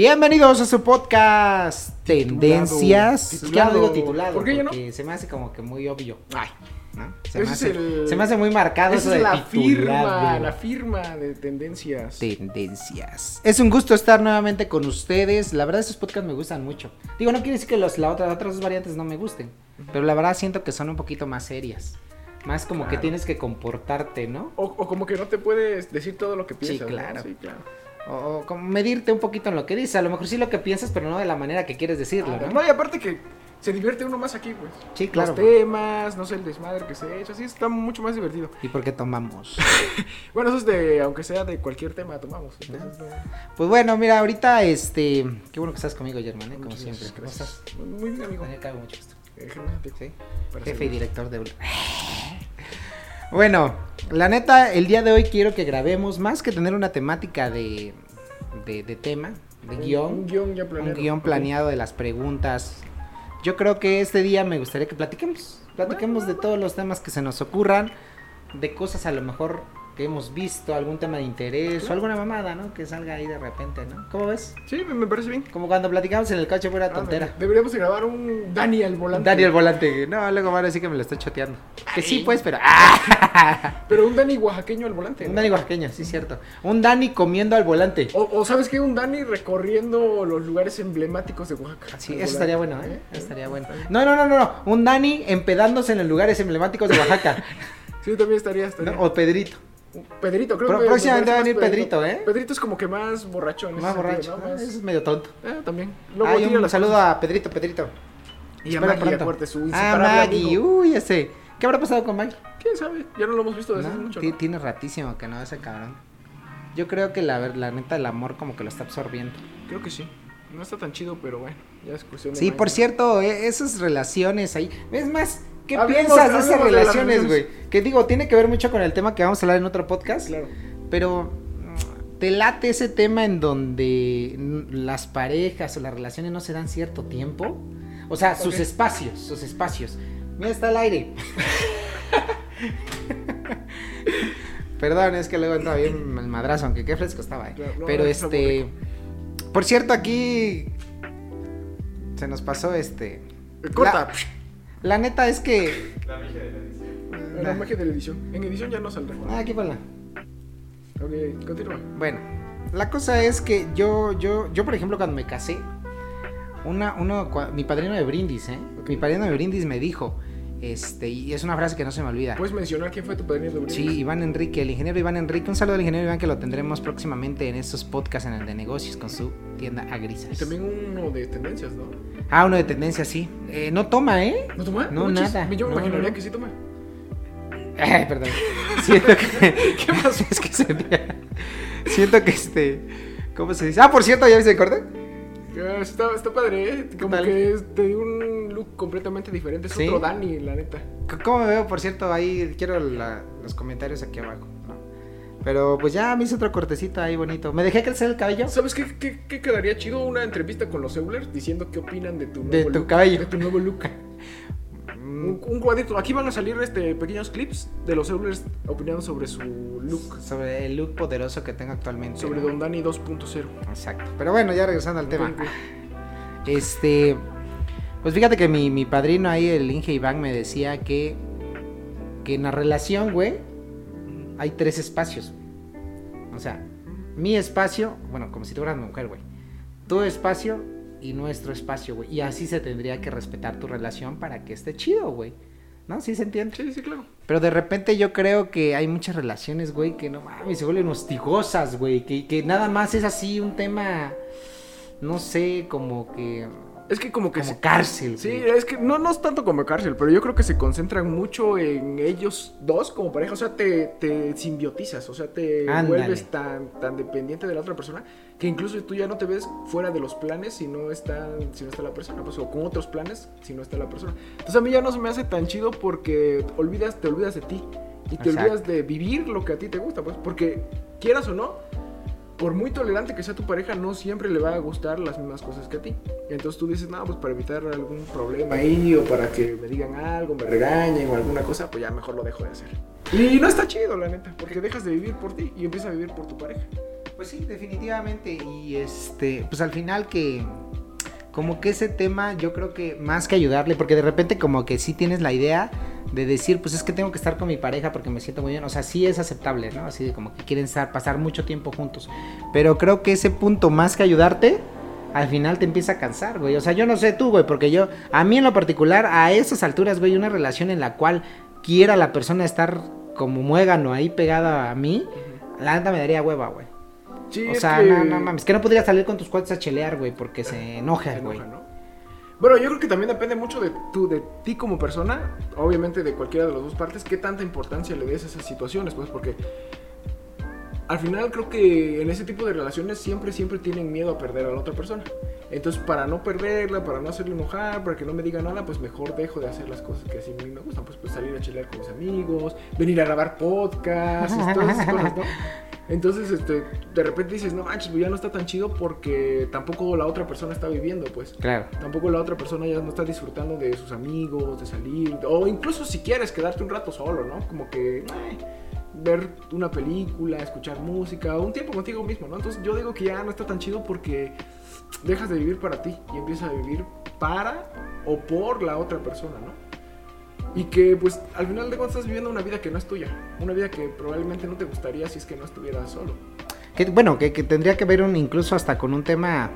Bienvenidos a su podcast Tendencias. Titulado. Ya no digo titulado ¿Por qué ya no? se me hace como que muy obvio. Ay, ¿no? Se, me es hace, el- se me hace muy marcado eso esa de es la firma, la firma de tendencias. Tendencias. Es un gusto estar nuevamente con ustedes. La verdad, esos podcasts me gustan mucho. Digo, no quiere decir que los, la otra, otras dos variantes no me gusten. Pero la verdad siento que son un poquito más serias. Más como que tienes que comportarte, ¿no? O, o como que no te puedes decir todo lo que Sí, piensas. ¿no? claro. Sí, claro. O, medirte un poquito en lo que dices. A lo mejor sí lo que piensas, pero no de la manera que quieres decirlo. ¿no? No, y aparte que se divierte uno más aquí, pues. Sí, claro. Los temas, no sé, el desmadre que se echa, así está mucho más divertido. ¿Y por qué tomamos? Bueno, eso es de, aunque sea de cualquier tema, tomamos. Entonces, no- Pues bueno, mira, ahorita este. Qué bueno que estás conmigo, Germán, ¿eh? como muchas siempre. ¿Cómo estás? Muy bien, amigo. Me cae mucho esto. Eh, Sí. Jefe y director de. Bueno, la neta, el día de hoy quiero que grabemos más que tener una temática de, de, de tema, de Un- guion, Un guion ya un planeado. guion Ok. planeado de las preguntas. Yo creo que este día me gustaría que platiquemos, platiquemos de todos los temas que se nos ocurran, de cosas a lo mejor que hemos visto, algún tema de interés o Claro. alguna mamada, ¿no? Que salga ahí de repente, ¿no? ¿Cómo ves? Sí, me, parece bien. Como cuando platicamos en el coche fuera Ah, tontera. Deberíamos de grabar un Dani al volante. Dani el volante. No, luego van a decir que me lo estoy choteando. Que sí, pues, pero. ¡Ah! Pero un Dani oaxaqueño al volante. Un. Dani oaxaqueño, sí, cierto. Un Dani comiendo al volante. O, o sabes qué, un Dani recorriendo los lugares emblemáticos de Oaxaca. Sí, eso volante. estaría bueno, ¿eh? Eso estaría bueno. No, no, no, no, no. Un Dani empedándose en los lugares emblemáticos de Oaxaca. Sí, también estaría. estaría. ¿no? O Pedrito. Pedrito, creo que. me- próximamente me va a venir Pedrito, ¿eh? Pedrito es como que más borracho. en ese Más sentido, borracho. ¿no? Ah, Más- es medio tonto. Eh, también. Luego Ay, un saludo cosas. a Pedrito, Pedrito. Y a Maggie, su Ah, Maggie. Uy, ese. ¿Qué habrá pasado con Maggie? ¿Quién sabe? Ya no lo hemos visto desde hace mucho. ¿no? Tiene ratísimo que no, ese cabrón. Yo creo que la, la neta, el amor como que lo está absorbiendo. Creo que sí. No está tan chido, pero bueno. Ya es cuestión de Sí, por cierto, e- esas relaciones ahí. Es más, ¿qué Hablemos- piensas de esas relaciones, güey? Que digo, tiene que ver mucho con el tema que vamos a hablar en otro podcast. Claro. Pero mm, te late ese tema en donde las parejas o las relaciones no se dan cierto tiempo. O sea, sus espacios, sus espacios. Mira, está el aire. Perdón, es que luego entra bien el madrazo, aunque qué fresco estaba, eh. Claro, no, Pero este. Por cierto, aquí. Se nos pasó este. Corta. La, la neta es que. La magia de la edición. En edición ya no saldrá. Ah, aquí ponla. Ok, continúa. Bueno, la cosa es que yo, yo, yo por ejemplo, cuando me casé, una, uno, mi padrino de brindis, ¿eh? Mi padrino de brindis me dijo, este, y es una frase que no se me olvida. ¿Puedes mencionar quién fue tu padrino de? Sí, Iván Enrique, el ingeniero Iván Enrique. Un saludo al ingeniero Iván que lo tendremos próximamente en estos podcasts en el de negocios con su tienda Y Agrisas. también uno de tendencias, ¿no? Ah, uno de tendencia, sí. Eh, no toma, ¿eh? ¿No toma? No, nada. Yo me No, imaginaría no. que sí toma. Ay, perdón. Siento que. ¿Qué más es que sentía? Siento que este. ¿Cómo se dice? Ah, por cierto, ¿ya viste el corte? Ah, Está, está padre, ¿eh? Como tal? que es- te dio un look completamente diferente. Es ¿Sí? otro Dani, la neta. ¿Cómo me veo? Por cierto, ahí quiero la- los comentarios aquí abajo, ¿no? Pero pues ya me hice otro cortecito ahí bonito. ¿Me dejé crecer el cabello? ¿Sabes qué, qué, qué quedaría chido? Una entrevista con los Eulers diciendo qué opinan de tu nuevo De tu look. cabello. De tu nuevo look. Mm, Un, un cuadrito. Aquí van a salir este pequeños clips de los Eulers opinando sobre su look. Sobre el look poderoso que tengo actualmente. Sobre ¿no? Don Dani 2.0. Exacto. Pero bueno, ya regresando al tema. Este. Pues fíjate que mi, mi padrino ahí, el Inge Iván, me decía que. Que en la relación, güey, hay tres espacios. O sea, mi espacio, bueno, como si tú fueras mujer, güey. Tu espacio y nuestro espacio, güey. Y así se tendría que respetar tu relación para que esté chido, güey. ¿No? ¿Sí se entiende? Sí, sí, claro. Pero de repente yo creo que hay muchas relaciones, güey, que no mames, se vuelven hostigosas, güey. Que, que nada más es así un tema, no sé, como que. Es que como que Como se- cárcel, Sí, güey. es que no, no es tanto como cárcel, pero yo creo que se concentran mucho en ellos dos como pareja. O sea, te, te simbiotizas, o sea, te Ándale. vuelves tan, tan dependiente de la otra persona que incluso tú ya no te ves fuera de los planes si no está, si no está la persona, pues, o con otros planes si no está la persona. Entonces a mí ya no se me hace tan chido porque olvidas, te olvidas de ti y te Exacto. olvidas de vivir lo que a ti te gusta, pues, porque quieras o no, por muy tolerante que sea tu pareja, no siempre le va a gustar las mismas cosas que a ti. Entonces tú dices, no, pues para evitar algún problema ahí, o para que me digan algo, me regañen o alguna cosa, pues ya mejor lo dejo de hacer. Y no está chido, la neta, porque dejas de vivir por ti y empiezas a vivir por tu pareja. Pues sí, definitivamente. Y este, pues al final que como que ese tema yo creo que más que ayudarle, porque de repente como que sí tienes la idea de decir, pues es que tengo que estar con mi pareja porque me siento muy bien, o sea, sí es aceptable, ¿no? Así de como que quieren estar, pasar mucho tiempo juntos, pero creo que ese punto más que ayudarte, al final te empieza a cansar, güey, o sea, yo no sé tú, güey, porque yo, a mí en lo particular, a esas alturas, güey, una relación en la cual quiera la persona estar como muégano ahí pegada a mí, la neta me daría hueva, güey. Sí, O sea, que- no, no mames, que no podrías salir con tus cuates a chelear, güey, porque se enoja, güey. Bueno, yo creo que también depende mucho de, tú, de ti como persona, obviamente de cualquiera de las dos partes, qué tanta importancia le des a esas situaciones, pues porque al final creo que en ese tipo de relaciones siempre, siempre tienen miedo a perder a la otra persona. Entonces, para no perderla, para no hacerle enojar, para que no me diga nada, pues mejor dejo de hacer las cosas que así a mí me gustan. Pues, pues salir a chilear con mis amigos, venir a grabar podcasts, todas esas cosas, ¿no? Entonces, este, de repente dices, no manches, pues ya no está tan chido porque tampoco la otra persona está viviendo, pues. Claro. Tampoco la otra persona ya no está disfrutando de sus amigos, de salir, o incluso si quieres quedarte un rato solo, ¿no? Como que eh, ver una película, escuchar música, un tiempo contigo mismo, ¿no? Entonces yo digo que ya no está tan chido porque dejas de vivir para ti y empiezas a vivir para o por la otra persona, ¿no? Y que pues al final de cuentas estás viviendo una vida que no es tuya, una vida que probablemente no te gustaría si es que no estuvieras solo. Que, bueno, que, que tendría que ver un, incluso hasta con un tema,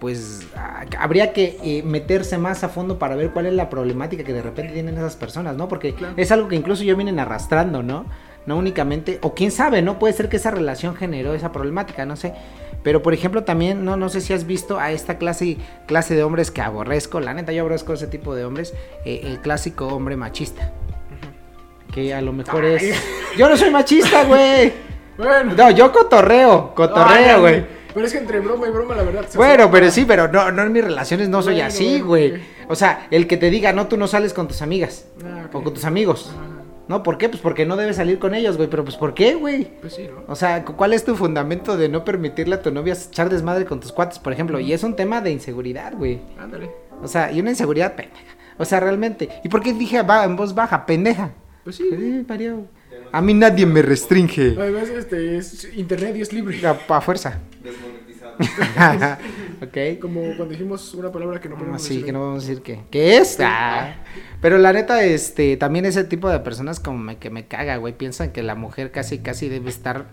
pues ah, habría que eh, meterse más a fondo para ver cuál es la problemática que de repente tienen esas personas, ¿no? Porque Claro. es algo que incluso yo vienen arrastrando, ¿no? No únicamente, o quién sabe, ¿no? Puede ser que esa relación generó esa problemática, no sé. Pero por ejemplo también, no, no sé si has visto a esta clase, clase de hombres que aborrezco, la neta yo aborrezco ese tipo de hombres, eh, el clásico hombre machista. Que a lo mejor Ay. es... Yo no soy machista, güey. Bueno, No, yo cotorreo, cotorreo, güey. Pero es que entre broma y broma, la verdad. se Bueno, pero sí, pero no, no en mis relaciones no soy así, bueno, güey. O sea, el que te diga, no, tú no sales con tus amigas Ah, o con tus amigos. Ah, ¿No? ¿Por qué? Pues porque no debes salir con ellos, güey. Pero pues ¿por qué, güey? Pues sí, ¿no? O sea, cu- ¿cuál es tu fundamento de no permitirle a tu novia echar desmadre con tus cuates, por ejemplo? Y es un tema de inseguridad, güey. Ándale. O sea, y una inseguridad pendeja. O sea, realmente. ¿Y por qué dije va en voz baja? Pendeja. Pues sí. Sí, parió. A mí nadie me restringe. Además, este, es internet y es libre. A, a fuerza. Desmonetizado. ok. Como cuando dijimos una palabra que no Ah, podemos sí, decir. que no vamos a decir que. ¿Qué es? Ah. Pero la neta, este, también ese tipo de personas como me, que me caga, güey. Piensan que la mujer casi, casi debe estar.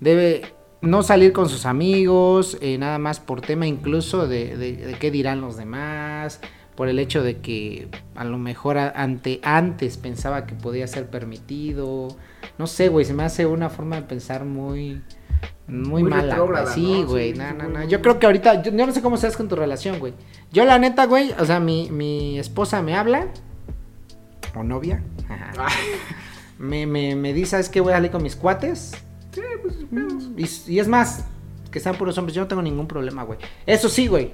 Debe no salir con sus amigos, eh, nada más por tema incluso de, de- de qué dirán los demás. Por el hecho de que a lo mejor ante, antes pensaba que podía ser permitido. No sé, güey, se me hace una forma de pensar muy. Muy, Muy mala, güey. Sí, güey. No, sí, no, no. Yo creo que ahorita, yo, yo no sé cómo seas con tu relación, güey. Yo la neta, güey, o sea, mi, mi esposa me habla, o novia, ajá, Ah, me, me, me dice, ¿sabes qué? Voy a salir con mis cuates. sí, pues pedos. Y, y es más, que sean puros hombres, yo no tengo ningún problema, güey. Eso sí, güey.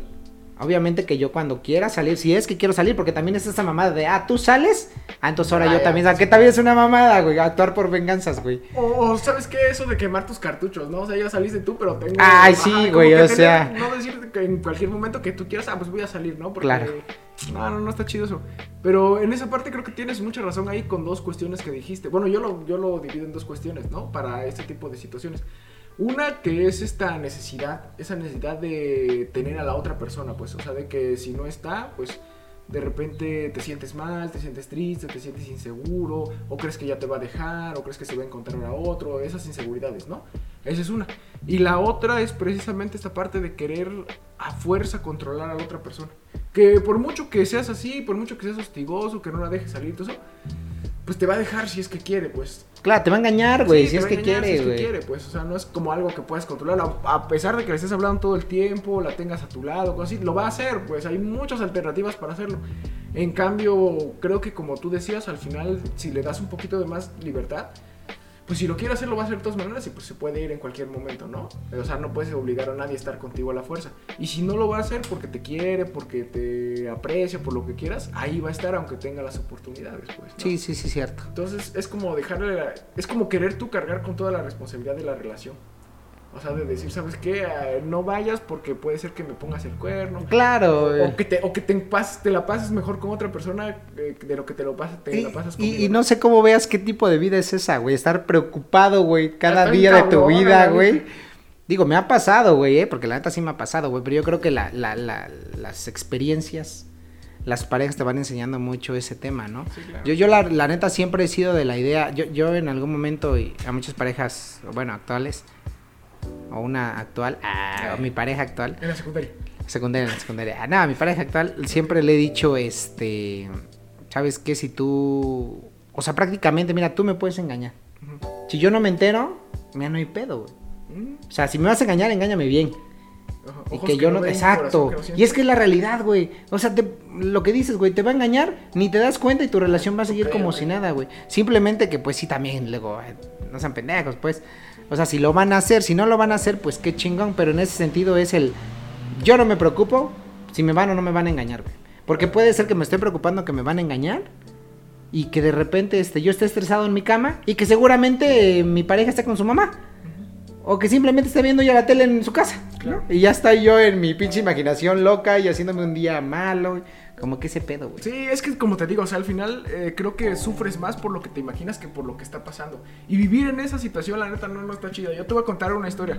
Obviamente que yo cuando quiera salir, si es que quiero salir, porque también es esa mamada de, ah, tú sales, ah, entonces ahora Ah, yo ya, también, sí. ¿a qué también es una mamada, güey? Actuar por venganzas, güey. O, o, ¿sabes qué? Eso de quemar tus cartuchos, ¿no? O sea, ya saliste tú, pero tengo... Ay, sí, güey, que o tener- sea. No decirte que en cualquier momento que tú quieras, ah, pues voy a salir, ¿no? Porque... Claro. No, no, no está chido eso. Pero en esa parte creo que tienes mucha razón ahí con dos cuestiones que dijiste. Bueno, yo lo, yo lo divido en dos cuestiones, ¿no? Para este tipo de situaciones. Una que es esta necesidad, esa necesidad de tener a la otra persona, pues, o sea, de que si no está, pues de repente te sientes mal, te sientes triste, te sientes inseguro, o crees que ya te va a dejar, o crees que se va a encontrar a otro, esas inseguridades, ¿no? Esa es una. Y la otra es precisamente esta parte de querer a fuerza controlar a la otra persona. Que por mucho que seas así, por mucho que seas hostigoso, que no la dejes salir, todo eso, pues te va a dejar si es que quiere, pues. Claro, te va a engañar, güey, Sí, si es que quiere, si es que quiere, pues, o sea, no es como algo que puedas controlar, a, a pesar de que le estés hablando todo el tiempo, la tengas a tu lado, cosas así, lo va a hacer, pues hay muchas alternativas para hacerlo. En cambio, creo que como tú decías, al final, si le das un poquito de más libertad, pues si lo quiere hacer, lo va a hacer de todas maneras y pues se puede ir en cualquier momento, ¿no? O sea, no puedes obligar a nadie a estar contigo a la fuerza. Y si no lo va a hacer porque te quiere, porque te aprecia, por lo que quieras, ahí va a estar aunque tenga las oportunidades, pues. ¿no? Sí, sí, sí, cierto. Entonces es como dejarle, la- es como querer tú cargar con toda la responsabilidad de la relación. O sea, de decir, ¿sabes qué? Ah, no vayas porque puede ser que me pongas el cuerno. Claro, güey. O que te, o que te, la pases mejor con otra persona eh, de lo que te lo pasas, te Y, la pasas y- conmigo. y no sé cómo veas qué tipo de vida es esa, güey. Estar preocupado, güey, cada día de tu vida, güey. Digo, me ha pasado, güey, ¿eh? porque la neta sí me ha pasado, güey, pero yo creo que la, la, la, las experiencias, las parejas te van enseñando mucho ese tema, ¿no? Sí, claro. Yo, yo la, la neta siempre he sido de la idea, yo, yo en algún momento, y a muchas parejas, bueno, actuales, o una actual, ah, o mi pareja actual, En la secundaria. secundaria, en la secundaria, ah, no, mi pareja actual, siempre le he dicho, este, ¿sabes qué? Si tú, o sea, prácticamente, mira, tú me puedes engañar. Si yo no me entero, mira, no hay pedo, güey. Mm, O sea, si me vas a engañar, engáñame bien. ajá. Y que yo no, ven, exacto. corazón que no y es que es la realidad, güey. O sea, te- lo que dices, güey, te va a engañar, ni te das cuenta y tu relación va a seguir como si nada, güey. Simplemente que, pues sí, también, luego, eh, no sean pendejos, pues. O sea, si lo van a hacer, si no lo van a hacer, pues qué chingón. Pero en ese sentido es el, yo no me preocupo si me van o no me van a engañar, güey. Porque puede ser que me esté preocupando que me van a engañar y que de repente este, yo esté estresado en mi cama y que seguramente eh, mi pareja esté con su mamá. O que simplemente esté viendo ya la tele en su casa. Claro. Y ya está yo en mi pinche imaginación loca y haciéndome un día malo. Como que ese pedo, güey. Sí, es que como te digo, o sea, al final eh, creo que sufres más por lo que te imaginas que por lo que está pasando. Y vivir en esa situación, la neta, no, no está chida. Yo te voy a contar una historia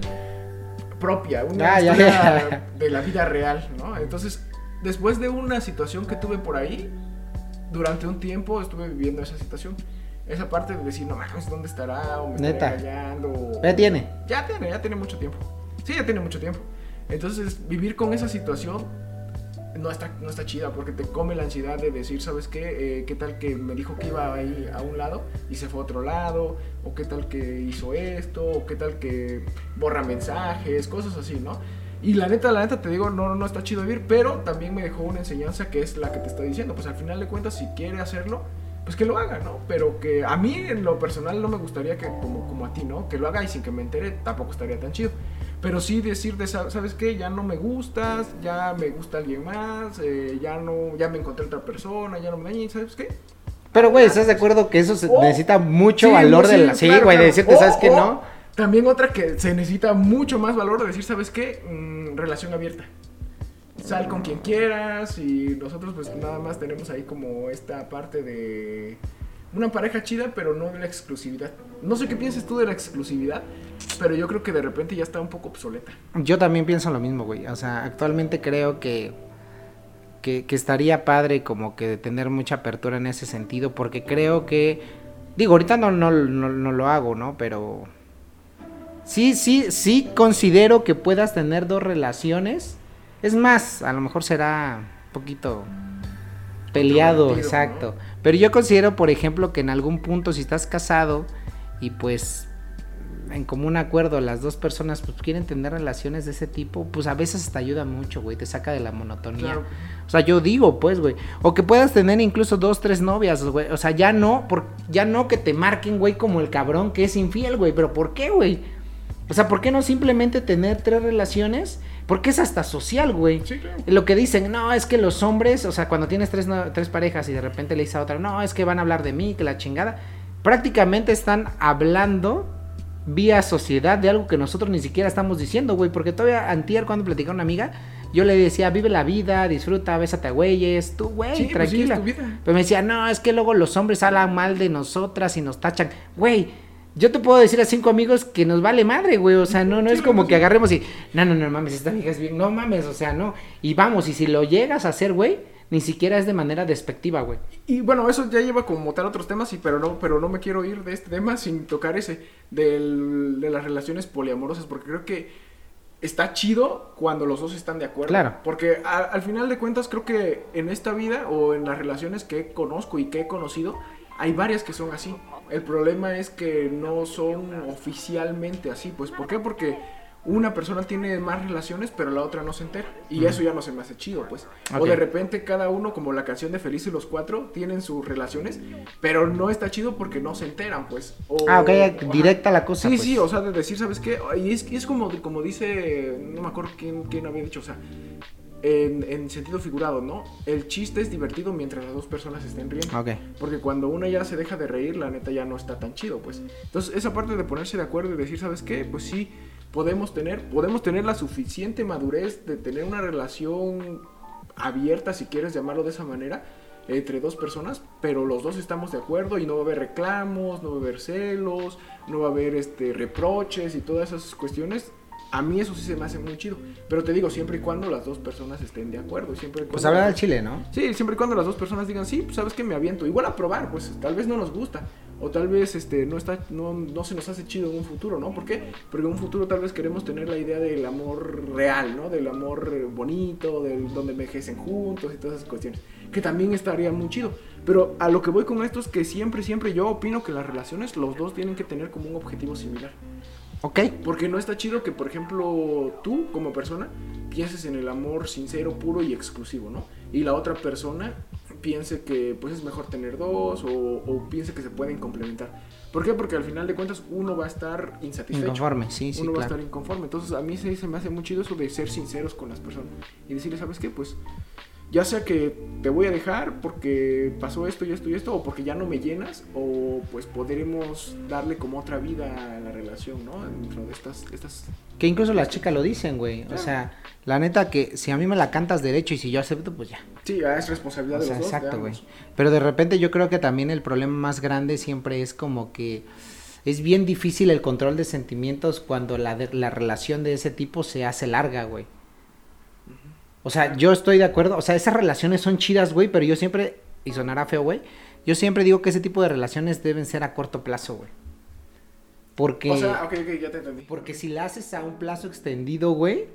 propia, una Ah, historia ya. de la vida real, ¿no? Entonces, después de una situación que tuve por ahí, durante un tiempo estuve viviendo esa situación. Esa parte de decir, no mames, ¿dónde estará? O me Neta. estará engañando. o- Ya tiene. Ya tiene, ya tiene mucho tiempo. Sí, ya tiene mucho tiempo. Entonces, vivir con esa situación no está, no está chida porque te come la ansiedad de decir, ¿sabes qué? Eh, ¿Qué tal que me dijo que iba ahí a un lado y se fue a otro lado? ¿O qué tal que hizo esto? ¿O qué tal que borra mensajes? Cosas así, ¿no? Y la neta, la neta te digo, no, no está chido vivir, pero también me dejó una enseñanza que es la que te estoy diciendo. Pues al final de cuentas, si quiere hacerlo, pues que lo haga, ¿no? Pero que a mí en lo personal no me gustaría que, como, como a ti, ¿no? Que lo haga y sin que me entere tampoco estaría tan chido. Pero sí decir de, sa- ¿sabes qué? Ya no me gustas, ya me gusta alguien más, eh, ya no, ya me encontré otra persona, ya no me dañe, ¿sabes qué? Pero, güey, ¿estás de acuerdo que eso se O- necesita mucho Sí, valor no, de sí, la... Sí, claro, güey, de claro. decirte, O- ¿sabes qué? o No. También otra que se necesita mucho más valor de decir, ¿sabes qué? Mm, relación abierta. Sal con quien quieras y nosotros pues nada más tenemos ahí como esta parte de una pareja chida, pero no de la exclusividad. No sé qué piensas tú de la exclusividad, pero yo creo que de repente ya está un poco obsoleta. Yo también pienso lo mismo, güey. O sea, actualmente creo que, que, estaría padre como que tener mucha apertura en ese sentido, porque creo que, digo, ahorita no, no, no, no lo hago, ¿no? Pero sí, sí, sí considero que puedas tener dos relaciones. Es más, a lo mejor será un poquito peleado, exacto. Pero yo considero, por ejemplo, que en algún punto si estás casado y pues en común acuerdo las dos personas pues quieren tener relaciones de ese tipo, pues a veces te ayuda mucho, güey, te saca de la monotonía. Claro. O sea, yo digo, pues, güey, o que puedas tener incluso dos, tres novias, güey. O sea, ya no, por, ya no que te marquen, güey, como el cabrón que es infiel, güey. Pero ¿por qué, güey? O sea, ¿por qué no simplemente tener tres relaciones? Porque es hasta social, güey. Sí, claro. Lo que dicen, no, es que los hombres, o sea, cuando tienes tres, no- tres parejas y de repente le dices a otra, no, es que van a hablar de mí, que la chingada, prácticamente están hablando vía sociedad de algo que nosotros ni siquiera estamos diciendo, güey, porque todavía antier cuando platicaba una amiga, yo le decía, vive la vida, disfruta, bésate a güeyes, tú, güey, Sí, pues sí, tranquila. Pero me decía, no, es que luego los hombres hablan mal de nosotras y nos tachan. Güey, yo te puedo decir a cinco amigos que nos vale madre, güey. O sea, no, no es como que agarremos y, no, no, no mames, esta vieja es bien. No mames, o sea, no. Y vamos, y si lo llegas a hacer, güey, ni siquiera es de manera despectiva, güey. Y bueno, eso ya lleva como tal otros temas, sí, pero no, pero no me quiero ir de este tema sin tocar ese del- de las relaciones poliamorosas, porque creo que está chido cuando los dos están de acuerdo. Claro. Porque a- al final de cuentas creo que en esta vida o en las relaciones que conozco y que he conocido, hay varias que son así. El problema es que no son oficialmente así, pues ¿por qué? Porque una persona tiene más relaciones, pero la otra no se entera. Y eso ya no se me hace chido, pues. O de repente cada uno, como la canción de Felices los Cuatro, tienen sus relaciones, pero no está chido porque no se enteran, pues. O- Ah, ok, directa la cosa. Sí, pues. sí, o sea, de decir, ¿sabes qué? Y es, es como, como dice, no me acuerdo quién, quién había dicho, o sea, en, en sentido figurado, ¿no? El chiste es divertido mientras las dos personas estén riendo. Ok. Porque cuando una ya se deja de reír, la neta ya no está tan chido, pues. Entonces, esa parte de ponerse de acuerdo y decir, ¿sabes qué? Pues sí, podemos tener, podemos tener la suficiente madurez de tener una relación abierta, si quieres llamarlo de esa manera, entre dos personas, pero los dos estamos de acuerdo y no va a haber reclamos, no va a haber celos, no va a haber este reproches y todas esas cuestiones A mí eso sí se me hace muy chido. Pero te digo, siempre y cuando las dos personas estén de acuerdo. Siempre y Pues cuando- hablar al chile, ¿no? Sí, siempre y cuando las dos personas digan, sí, pues sabes que me aviento. Igual a probar, pues tal vez no nos gusta. O tal vez este, no, está, no, no se nos hace chido en un futuro, ¿no? ¿Por qué? Porque en un futuro tal vez queremos tener la idea del amor real, ¿no? Del amor bonito, del donde envejecen juntos y todas esas cuestiones. Que también estaría muy chido. Pero a lo que voy con esto es que siempre, siempre yo opino que las relaciones los dos tienen que tener como un objetivo similar. Ok. Porque no está chido que, por ejemplo, tú como persona pienses en el amor sincero, puro y exclusivo, ¿no? Y la otra persona piense que pues es mejor tener dos o, o piense que se pueden complementar. ¿Por qué? Porque al final de cuentas uno va a estar insatisfecho. Inconforme, sí, sí, uno va a claro. estar inconforme. Entonces a mí sí se me hace muy chido eso de ser sinceros con las personas y decirle, ¿sabes qué? Pues ya sea que te voy a dejar porque pasó esto y esto y esto, o porque ya no me llenas, o pues podremos darle como otra vida a la relación, ¿no? Dentro de estas, estas... Que incluso las chicas lo dicen, güey. O Claro. sea, la neta que si a mí me la cantas derecho y si yo acepto, pues ya. Sí, ya es responsabilidad O de los dos. de exacto, güey. Pero de repente yo creo que también el problema más grande siempre es como que es bien difícil el control de sentimientos cuando la, de- la relación de ese tipo se hace larga, güey. O sea, yo estoy de acuerdo. O sea, esas relaciones son chidas, güey, pero yo siempre, y sonará feo, güey, yo siempre digo que ese tipo de relaciones deben ser a corto plazo, güey. Porque... O sea, ok, ok, ya te entendí. Porque si la haces a un plazo extendido, güey,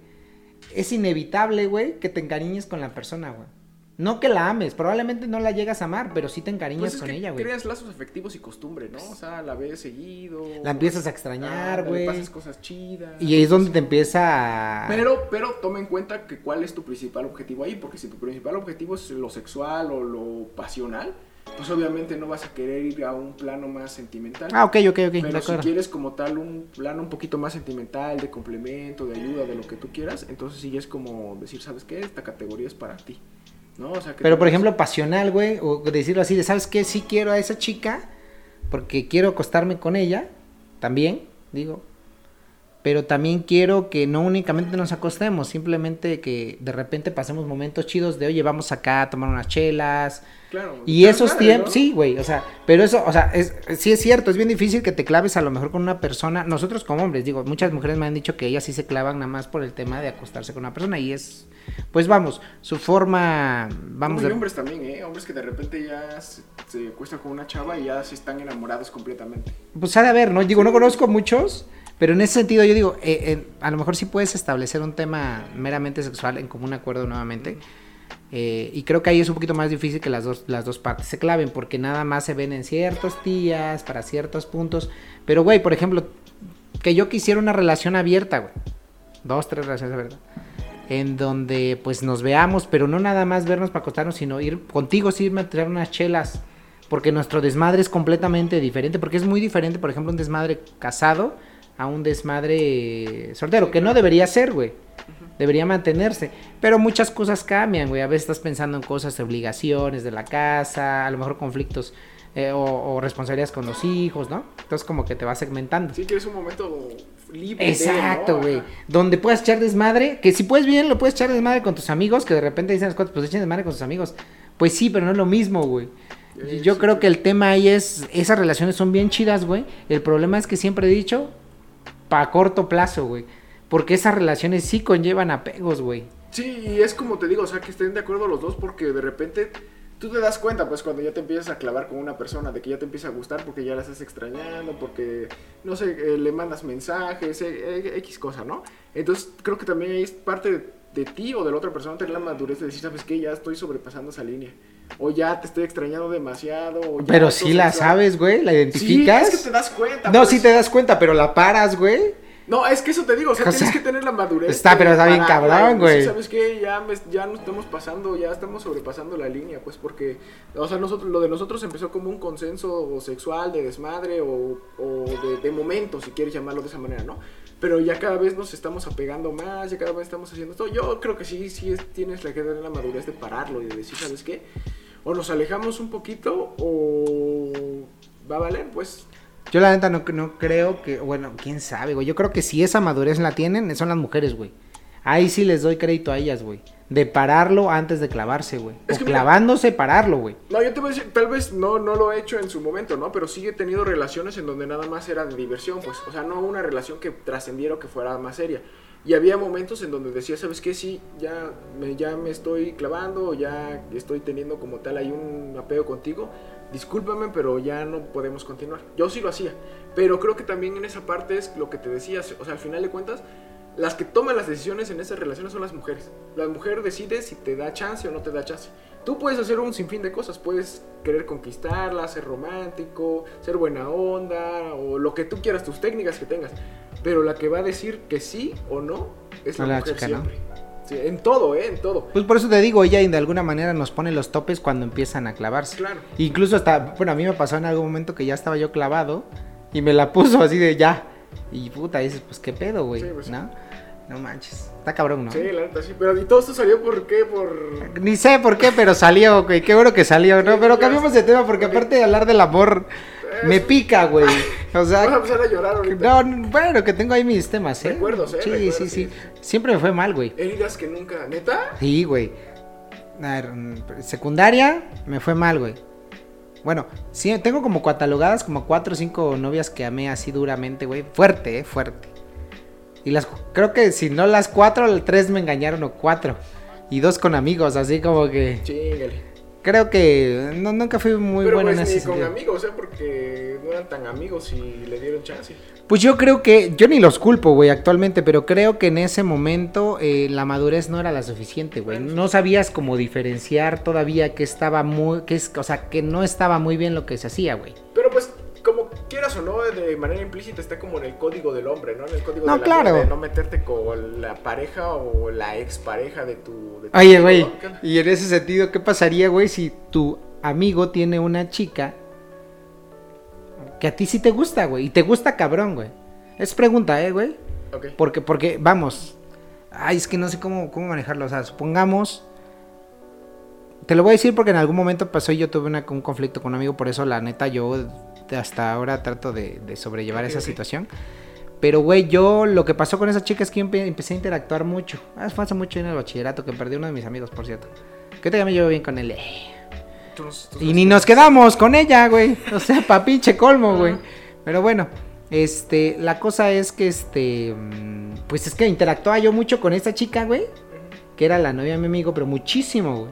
es inevitable, güey, que te encariñes con la persona, güey. No que la ames, probablemente no la llegas a amar, pero sí te encariñas Pues es con que ella, güey. creas lazos afectivos y costumbre, ¿no? O sea, la ves seguido. La empiezas a extrañar, ah, güey. pasas cosas chidas. Y ahí es donde te empieza a... Pero, pero toma en cuenta que cuál es tu principal objetivo ahí, porque si tu principal objetivo es lo sexual o lo pasional, pues obviamente no vas a querer ir a un plano más sentimental. Ah, ok, ok, ok, Pero si quieres como tal un plano un poquito más sentimental, de complemento, de ayuda, de lo que tú quieras, entonces sí es como decir, ¿sabes qué? Esta categoría es para ti. ¿No? O sea, que Pero por ejemplo, pasional, güey, o decirlo así, de, ¿sabes qué? Sí quiero a esa chica, porque quiero acostarme con ella, también, digo. Pero también quiero que no únicamente nos acostemos, simplemente que de repente pasemos momentos chidos de, oye, vamos acá a tomar unas chelas. Claro. Y pero esos padre, tiempos, ¿no? sí, güey, o sea, pero eso, o sea, es, sí es cierto, es bien difícil que te claves a lo mejor con una persona. Nosotros como hombres, digo, muchas mujeres me han dicho que ellas sí se clavan nada más por el tema de acostarse con una persona y es, pues vamos, su forma, vamos No, y de... hombres también, ¿eh? Hombres que de repente ya se, se acuestan con una chava y ya se están enamorados completamente. Pues ha de haber, ¿no? Digo, no conozco muchos, pero en ese sentido yo digo, eh, eh, a lo mejor sí puedes establecer un tema meramente sexual en común acuerdo nuevamente. eh, y creo que ahí es un poquito más difícil que las dos, las dos partes se claven, porque nada más se ven en ciertos días, para ciertos puntos. Pero, güey, por ejemplo, que yo quisiera una relación abierta, güey. Dos, tres relaciones abiertas. En donde, pues, nos veamos, pero no nada más vernos para acostarnos, sino ir contigo, sí, irme a traer unas chelas. Porque nuestro desmadre es completamente diferente. Porque es muy diferente, por ejemplo, un desmadre casado a un desmadre soltero. Que no debería ser, güey. Debería mantenerse. Pero muchas cosas cambian, güey. A veces estás pensando en cosas, obligaciones de la casa, a lo mejor conflictos eh, o, o responsabilidades con los hijos, ¿no? Entonces como que te vas segmentando. Sí, que es un momento libre. Exacto, güey. Donde puedas echar desmadre, que si puedes bien, lo puedes echar desmadre con tus amigos, que de repente dicen las cosas, pues echen desmadre con tus amigos. Pues sí, pero no es lo mismo, güey. Yo sí, creo sí. que el tema ahí es, esas relaciones son bien chidas, güey. El problema es que siempre he dicho, para corto plazo, güey. Porque esas relaciones sí conllevan apegos, güey. Sí, y es como te digo, o sea, que estén de acuerdo los dos porque de repente tú te das cuenta, pues, cuando ya te empiezas a clavar con una persona, de que ya te empieza a gustar porque ya la estás extrañando, porque, no sé, eh, le mandas mensajes, eh, eh, X cosa, ¿no? Entonces, creo que también es parte de, ti o de la otra persona tener la madurez de decir, ¿sabes qué? Ya estoy sobrepasando esa línea. O ya te estoy extrañando demasiado. O ya Pero sí la sexual. sabes, güey, la Sí, identificas. es que te das cuenta. No, pues. sí te das cuenta, pero la paras, güey. No, es que eso te digo, o sea, O tienes sea, que tener la madurez. está, pero está bien cabrón, güey. decir, ¿Sabes qué? Ya, me- ya nos estamos pasando, ya estamos sobrepasando la línea, pues porque, o sea, nosotros, lo de nosotros empezó como un consenso sexual de desmadre o, o de, de momento, si quieres llamarlo de esa manera, ¿no? Pero ya cada vez nos estamos apegando más, ya cada vez estamos haciendo esto. Yo creo que sí, sí es- tienes que tener la madurez de pararlo y de decir, ¿sabes qué? O nos alejamos un poquito o va a valer, pues Yo la neta no, no creo que, bueno, quién sabe, güey. Yo creo que si esa madurez la tienen, son las mujeres, güey. Ahí sí les doy crédito a ellas, güey. De pararlo antes de clavarse, güey. Es O que mira- clavándose, pararlo, güey. No, yo te voy a decir, tal vez no, no lo he hecho en su momento, ¿no? Pero sí he tenido relaciones en donde nada más era de diversión, pues. O sea, no una relación que trascendiera o que fuera más seria. Y había momentos en donde decía, ¿sabes qué? Sí, ya me, ya me estoy clavando, ya estoy teniendo como tal ahí un apego contigo. Discúlpame, pero ya no podemos continuar. Yo sí lo hacía. Pero creo que también en esa parte es lo que te decías. O sea, al final de cuentas, las que toman las decisiones en esas relaciones son las mujeres. La mujer decide si te da chance o no te da chance. Tú puedes hacer un sinfín de cosas. Puedes querer conquistarla, ser romántico, ser buena onda, o lo que tú quieras, tus técnicas que tengas. Pero la que va a decir que sí o no es la, La mujer chica, ¿no? siempre. Sí, en todo, ¿eh? En todo. Pues por eso te digo, ella de alguna manera nos pone los topes cuando empiezan a clavarse. Claro. Incluso hasta, bueno, a mí me pasó en algún momento que ya estaba yo clavado y me la puso así de ya. Y puta, dices, pues qué pedo, güey, Sí, pues sí. ¿no? No manches, está cabrón, ¿no? Sí, la neta, sí. Pero ¿y todo esto salió por qué? Por... Ni sé por qué, pero salió, güey. Qué bueno que salió, ¿no? Sí, Pero cambiamos de tema porque aparte de hablar del amor, me pica, güey. O Vas a sea, empezar a llorar ahorita. no, no, bueno, que tengo ahí mis temas, ¿eh? Recuerdos, ¿eh? Sí, Recuerdos, sí, sí. sí. Siempre me fue mal, güey. Heridas que nunca... ¿Neta? Sí, güey. A ver, secundaria me fue mal, güey. Bueno, sí, tengo como catalogadas como cuatro o cinco novias que amé así duramente, güey. Fuerte, eh, fuerte. Y las creo que si no las cuatro, tres me engañaron o cuatro. Y dos con amigos, así como que. Chíngale. Creo que no, nunca fui muy Pero bueno pues en ni ese con sentido. amigos, ¿eh? Porque no eran tan amigos y le dieron chance. Pues yo creo que, yo ni los culpo, güey, actualmente, pero creo que en ese momento eh, la madurez no era la suficiente, güey. No sabías cómo diferenciar todavía que estaba muy, que es, o sea, que no estaba muy bien lo que se hacía, güey. Pero pues, como quieras o no, de manera implícita está como en el código del hombre, ¿no? En el código No, de, la claro. de no meterte con la pareja o la expareja de tu... de tu Oye, güey, y en ese sentido, ¿qué pasaría, güey, si tu amigo tiene una chica que a ti sí te gusta, güey, y te gusta cabrón, güey? Es pregunta, eh, güey. Ok. Porque, porque, vamos. Ay, es que no sé cómo, cómo manejarlo. O sea, supongamos. Te lo voy a decir porque en algún momento pasó y yo tuve una- un conflicto con un amigo. Por eso, la neta, yo hasta ahora trato de, de sobrellevar esa situación. Pero, güey, yo lo que pasó con esa chica es que yo empe- empecé a interactuar mucho. Ah, fue hace mucho en el bachillerato que perdí uno de mis amigos, por cierto. Que te me llevo bien con él. eh. Y ni nos quedamos con ella, güey. O sea, pa' pinche colmo, güey. Pero bueno, este, la cosa es que este, mm, pues es que interactuaba yo mucho con esta chica, güey. Que era la novia de mi amigo, pero muchísimo, güey.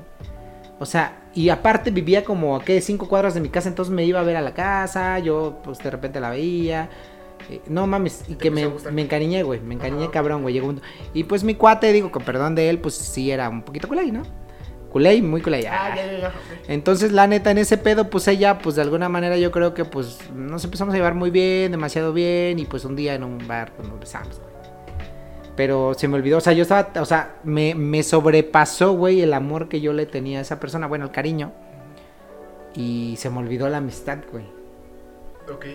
O sea, y aparte vivía como a qué, cinco cuadras de mi casa, entonces me iba a ver a la casa, yo pues de repente la veía. Eh, no mames, y que me, me encariñé, güey, me encariñé Ajá. cabrón, güey. Llegó un- Y pues mi cuate, digo, con perdón de él, pues sí era un poquito culé, ¿no? Culé, muy culé. Ah, ya, ya, ya. Entonces, la neta, en ese pedo, pues ella, pues de alguna manera yo creo que pues nos empezamos a llevar muy bien, demasiado bien, y pues un día en un bar pues, nos besamos, güey. Pero se me olvidó, o sea, yo estaba, o sea, me, me sobrepasó, güey, el amor que yo le tenía a esa persona, bueno, el cariño. Y se me olvidó la amistad, güey. Ok.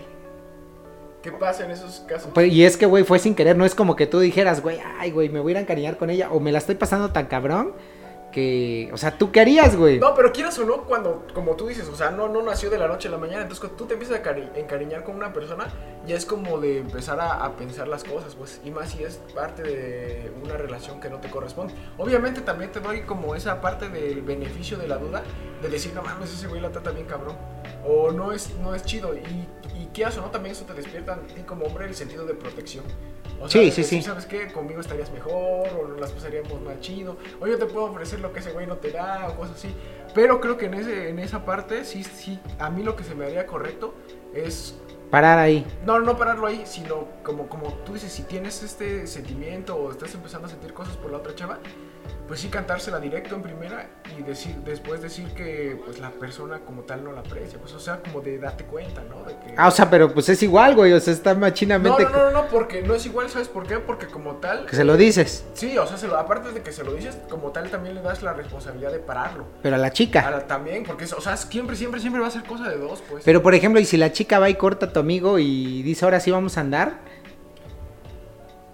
¿Qué pasa en esos casos? Pues, y es que, güey, fue sin querer, no es como que tú dijeras, güey, ay, güey, me voy a ir a encariñar con ella, o me la estoy pasando tan cabrón, que, o sea, ¿tú qué harías, güey? No, pero quieras o no, cuando, como tú dices, o sea, no, no nació de la noche a la mañana, entonces cuando tú te empiezas a cari- encariñar con una persona, ya es como de empezar a, pensar las cosas, pues, y más si es parte de una relación que no te corresponde. Obviamente también te doy como esa parte del beneficio de la duda, de decir, no mames, ese güey la trata bien cabrón, o no es, no es chido, y quieras o no, también eso te despierta a ti como hombre el sentido de protección. O Sí, de sí, decir, sí. ¿Sabes qué? Conmigo estarías mejor, o las pasaríamos más chido, o yo te puedo ofrecer lo que ese güey no te da, o cosas así. Pero creo que en, ese, en esa parte, sí, sí, a mí lo que se me haría correcto es Parar ahí. no, no pararlo ahí, sino como, como tú dices, si tienes este sentimiento o estás empezando a sentir cosas por la otra chava, pues sí cantársela directo en primera y decir, después decir que pues la persona como tal no la aprecia, pues o sea, como de date cuenta, ¿no? De que... Ah, o sea, pero pues es igual, güey, o sea, está machinamente no, no, no, no, porque no es igual, ¿sabes por qué? Porque como tal... que se lo dices, Sí, o sea, se lo- aparte de que se lo dices, como tal también le das la responsabilidad de pararlo. pero a la chica. También, porque, es- o sea, siempre, siempre, siempre va a ser cosa de dos, pues. Pero por ejemplo, y si la chica va y corta a tu amigo y dice, ahora sí vamos a andar.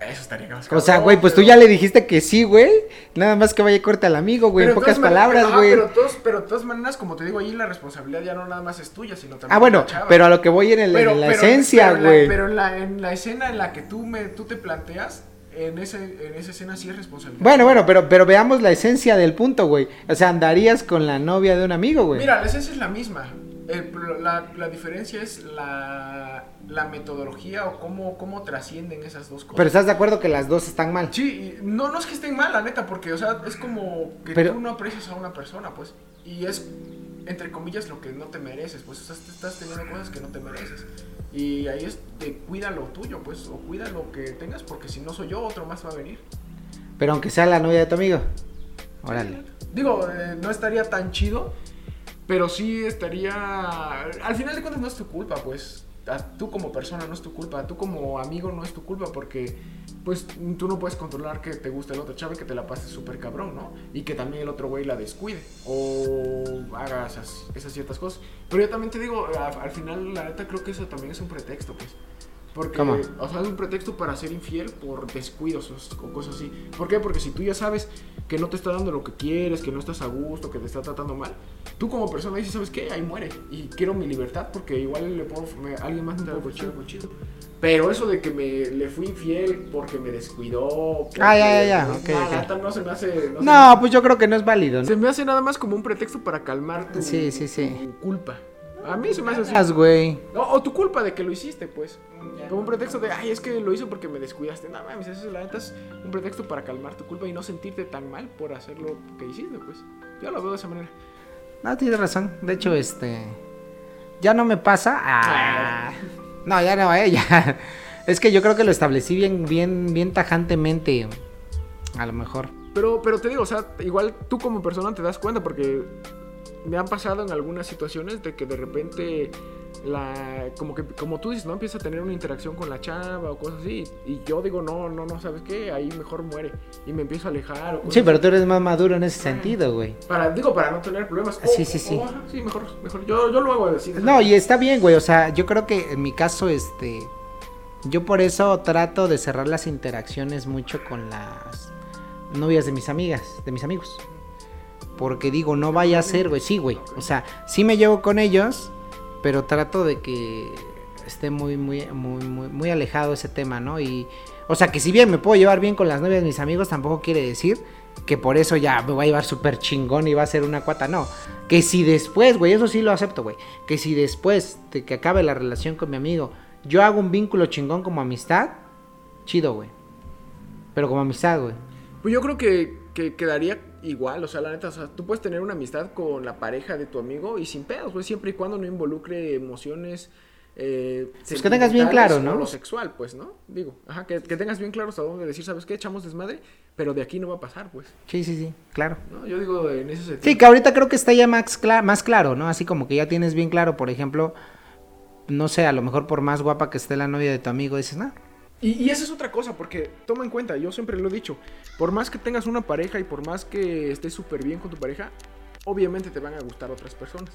Eso estaría más O sea, güey, pues tú ya le dijiste que sí, güey. Nada más que vaya y corte al amigo, güey, en pocas palabras, güey. Pero, todos- pero de todas maneras, como te digo, ahí la responsabilidad ya no nada más es tuya, sino también Ah, bueno, chava. pero a lo que voy en, el- en la esencia, pero güey. Pero en la, en la escena en la que tú, me, tú te planteas, en, ese, en esa escena sí es responsabilidad. Bueno, bueno, pero, pero veamos la esencia del punto, güey. O sea, andarías con la novia de un amigo, güey. Mira, la esencia es la misma. El la, la diferencia es la, la metodología o cómo, cómo trascienden esas dos cosas. Pero estás de acuerdo que las dos están mal. Sí, no, no es que estén mal, la neta, porque, o sea, es como que Pero- tú no aprecias a una persona, pues, y es, entre comillas, lo que no te mereces, pues, o sea, te estás teniendo cosas que no te mereces. Y ahí es de cuida lo tuyo, pues, o cuida lo que tengas, porque si no soy yo, otro más va a venir. Pero aunque sea la novia de tu amigo. Órale. Digo, eh, no estaría tan chido, pero sí estaría... Al final de cuentas no es tu culpa, pues. Tú como persona no es tu culpa, tú como amigo no es tu culpa porque pues tú no puedes controlar que te guste el otro chavo que te la pases súper cabrón, ¿no? Y que también el otro güey la descuide o haga esas, esas ciertas cosas. Pero yo también te digo, al final la neta creo que eso también es un pretexto, pues. Porque, ¿Cómo? o sea, es un pretexto para ser infiel por descuidos o, cosas así. ¿Por qué? Porque si tú ya sabes que no te está dando lo que quieres, que no estás a gusto, que te está tratando mal, tú como persona dices, ¿sabes qué? Ahí muere. Y quiero mi libertad porque igual le puedo, me- alguien más me puede ofrecer algo chido. Pero eso de que me le fui infiel porque me descuidó. porque- Ah, ya, ya, ya, no, ok, la ok. neta no se me hace. No, se No, pues yo creo que no es válido. me- ¿no? se me hace nada más como un pretexto para calmar tu, Sí, sí, sí. tu culpa. A mí se me hace así. Haz, güey. No, o tu culpa de que lo hiciste, pues. Como un pretexto de, ay, es que lo hice porque me descuidaste. No mames, eso la neta es un pretexto para calmar tu culpa y no sentirte tan mal por hacer lo que hiciste, pues. Yo lo veo de esa manera. No, tienes razón. De hecho, este. Ya no me pasa. Ah. No, ya no, eh, ya. Es que yo creo que lo establecí bien, bien, bien tajantemente. A lo mejor. Pero, pero te digo, o sea, igual tú como persona te das cuenta porque me han pasado en algunas situaciones de que de repente la como que como tú dices, no empieza a tener una interacción con la chava o cosas así y yo digo, "No, no, no, ¿sabes qué? Ahí mejor muere." Y me empiezo a alejar o Sí, pero tú eres más maduro en ese sentido, güey. para digo para no tener problemas. Sí, sí, sí. ajá, sí, mejor, mejor. Yo, yo lo hago así. No, y está bien, güey. O sea, yo creo que en mi caso, este. Yo por eso trato de cerrar las interacciones mucho con las novias de mis amigas, de mis amigos. Porque digo, no vaya a ser, güey. Sí, güey. O sea, sí me llevo con ellos, pero trato de que esté muy, muy, muy, muy, muy alejado ese tema, ¿no? Y, o sea, que si bien me puedo llevar bien con las novias de mis amigos, tampoco quiere decir que por eso ya me va a llevar súper chingón y va a ser una cuata, no. Que si después, güey, eso sí lo acepto, güey. Que si después de que acabe la relación con mi amigo, yo hago un vínculo chingón como amistad, chido, güey. Pero como amistad, güey. Pues yo creo que, que quedaría igual, o sea, la neta, o sea, tú puedes tener una amistad con la pareja de tu amigo y sin pedos, pues siempre y cuando no involucre emociones. Eh, Pues que tengas bien claro, ¿no? lo sexual, pues, ¿no? Digo, ajá, que, que tengas bien claro hasta dónde decir, ¿sabes qué? Echamos desmadre, pero de aquí no va a pasar, pues, Sí, sí, sí, claro. ¿no? Yo digo en ese sentido. Sí, que ahorita creo que está ya más, cla- más claro, ¿no? Así como que ya tienes bien claro, por ejemplo, no sé, a lo mejor por más guapa que esté la novia de tu amigo, dices, no, Y, y esa es otra cosa, porque toma en cuenta, yo siempre lo he dicho, por más que tengas una pareja y por más que estés súper bien con tu pareja, obviamente te van a gustar otras personas.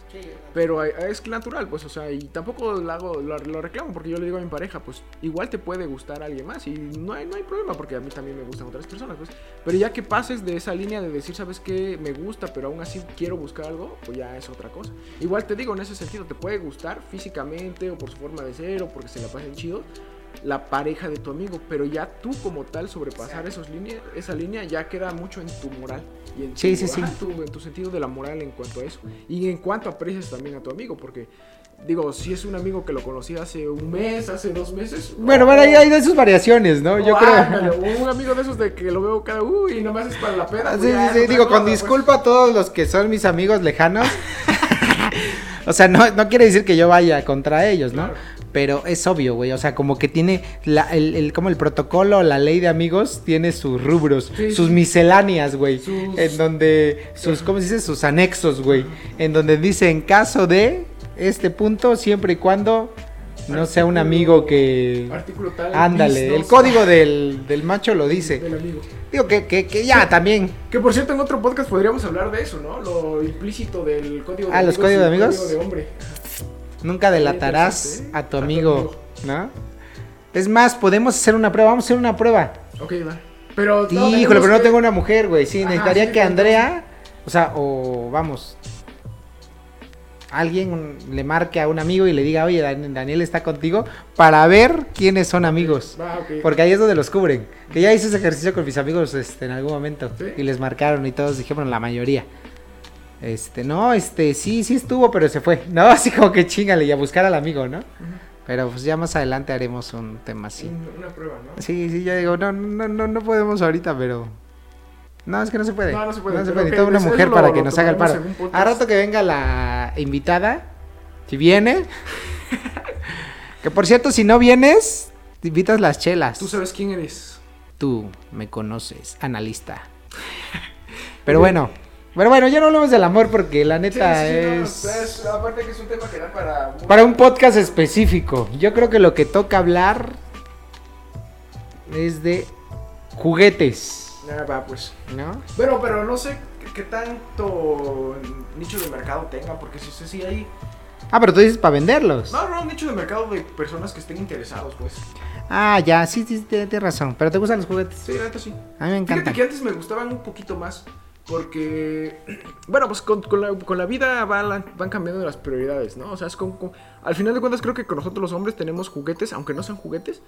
Pero eh, es natural, pues, o sea, y tampoco lo, hago, lo, lo reclamo porque yo le digo a mi pareja, pues, igual te puede gustar alguien más y no hay, no hay problema porque a mí también me gustan otras personas, pues. Pero ya que pases de esa línea de decir, ¿sabes qué? Me gusta, pero aún así quiero buscar algo, pues ya es otra cosa. Igual te digo, en ese sentido, te puede gustar físicamente o por su forma de ser o porque se la pasen chido la pareja de tu amigo, pero ya tú como tal sobrepasar esos líneas, esa línea ya queda mucho en tu moral y en tu, Sí, sí, sí. en tu sentido de la moral en cuanto a eso y en cuanto aprecias también a tu amigo, porque digo, si es un amigo que lo conocí hace un mes, hace dos meses, Bueno, oh, bueno, ahí hay de sus variaciones, ¿no? Yo creo. un amigo de esos de que lo veo cada uy, y nomás es para la peda. Sí, pues sí, sí, otra digo, cosa, con pues. disculpa a todos los que son mis amigos lejanos. o sea, no, no quiere decir que yo vaya contra ellos, ¿no? Claro. Pero es obvio, güey. O sea, como que tiene la- el, el- como el protocolo, la ley de amigos, tiene sus rubros, Sí, sus misceláneas, güey. Sus- En donde, sus, ¿cómo se dice? Sus anexos, güey. En donde dice, en caso de este punto, siempre y cuando no sea un amigo que... Artículo tal. Ándale, el código del, del macho lo dice. del amigo. Digo que, que, que ya también. Que por cierto, en otro podcast podríamos hablar de eso, ¿no? Lo implícito del código de Ah, ¿los códigos de amigos? código de hombre. Nunca delatarás ¿eh? a tu amigo. ¿no? Es más, podemos hacer una prueba. Vamos a hacer una prueba. Ok, va. Pero. no, Híjole, pero no tengo una mujer, güey. Sí, Ajá, necesitaría sí, que Andrea, o sea, o vamos, alguien un- le marque a un amigo y le diga, oye, Dan- Daniel está contigo, para ver quiénes son amigos. Porque ahí es donde los cubren. Que ya hice ese ejercicio con mis amigos este, en algún momento. ¿Sí? Y les marcaron y todos dijeron la mayoría. Este, no, este, sí, sí estuvo, pero se fue. No, así como que chingale y a buscar al amigo, ¿no? Pero pues ya más adelante haremos un tema así. Un- Una prueba, ¿no? Sí, sí, ya digo, no, no, no, no podemos ahorita, pero. No, es que no se puede. No, no se puede, pero puede. ok, Necesito una eso mujer lo- para lo que nos haga el paro. A rato que venga la invitada, si viene. que por cierto, si no vienes, te invitas las chelas. Tú sabes quién eres. Tú me conoces, analista. Pero bueno, pero bueno, ya no hablemos del amor porque la neta Sí, sí, no, es es- aparte que es un tema que da para... para un podcast específico. Yo creo que lo que toca hablar es de juguetes, Ah, va, pues. ¿no? Bueno, pero no sé qué, tanto nicho de mercado tenga, porque si sí hay... Ah, pero tú dices para venderlos. No, no, nicho de mercado de personas que estén interesados, pues. Ah, ya, sí, sí, tienes razón. Pero te gustan los juguetes. Sí, la neta sí. A mí me Fíjate encantan. que antes me gustaban un poquito más. Porque, bueno, pues con, con la, con la vida va la- van cambiando las prioridades, ¿no? O sea, es como, como- Al final de cuentas, creo que con nosotros los hombres tenemos juguetes, aunque no sean juguetes,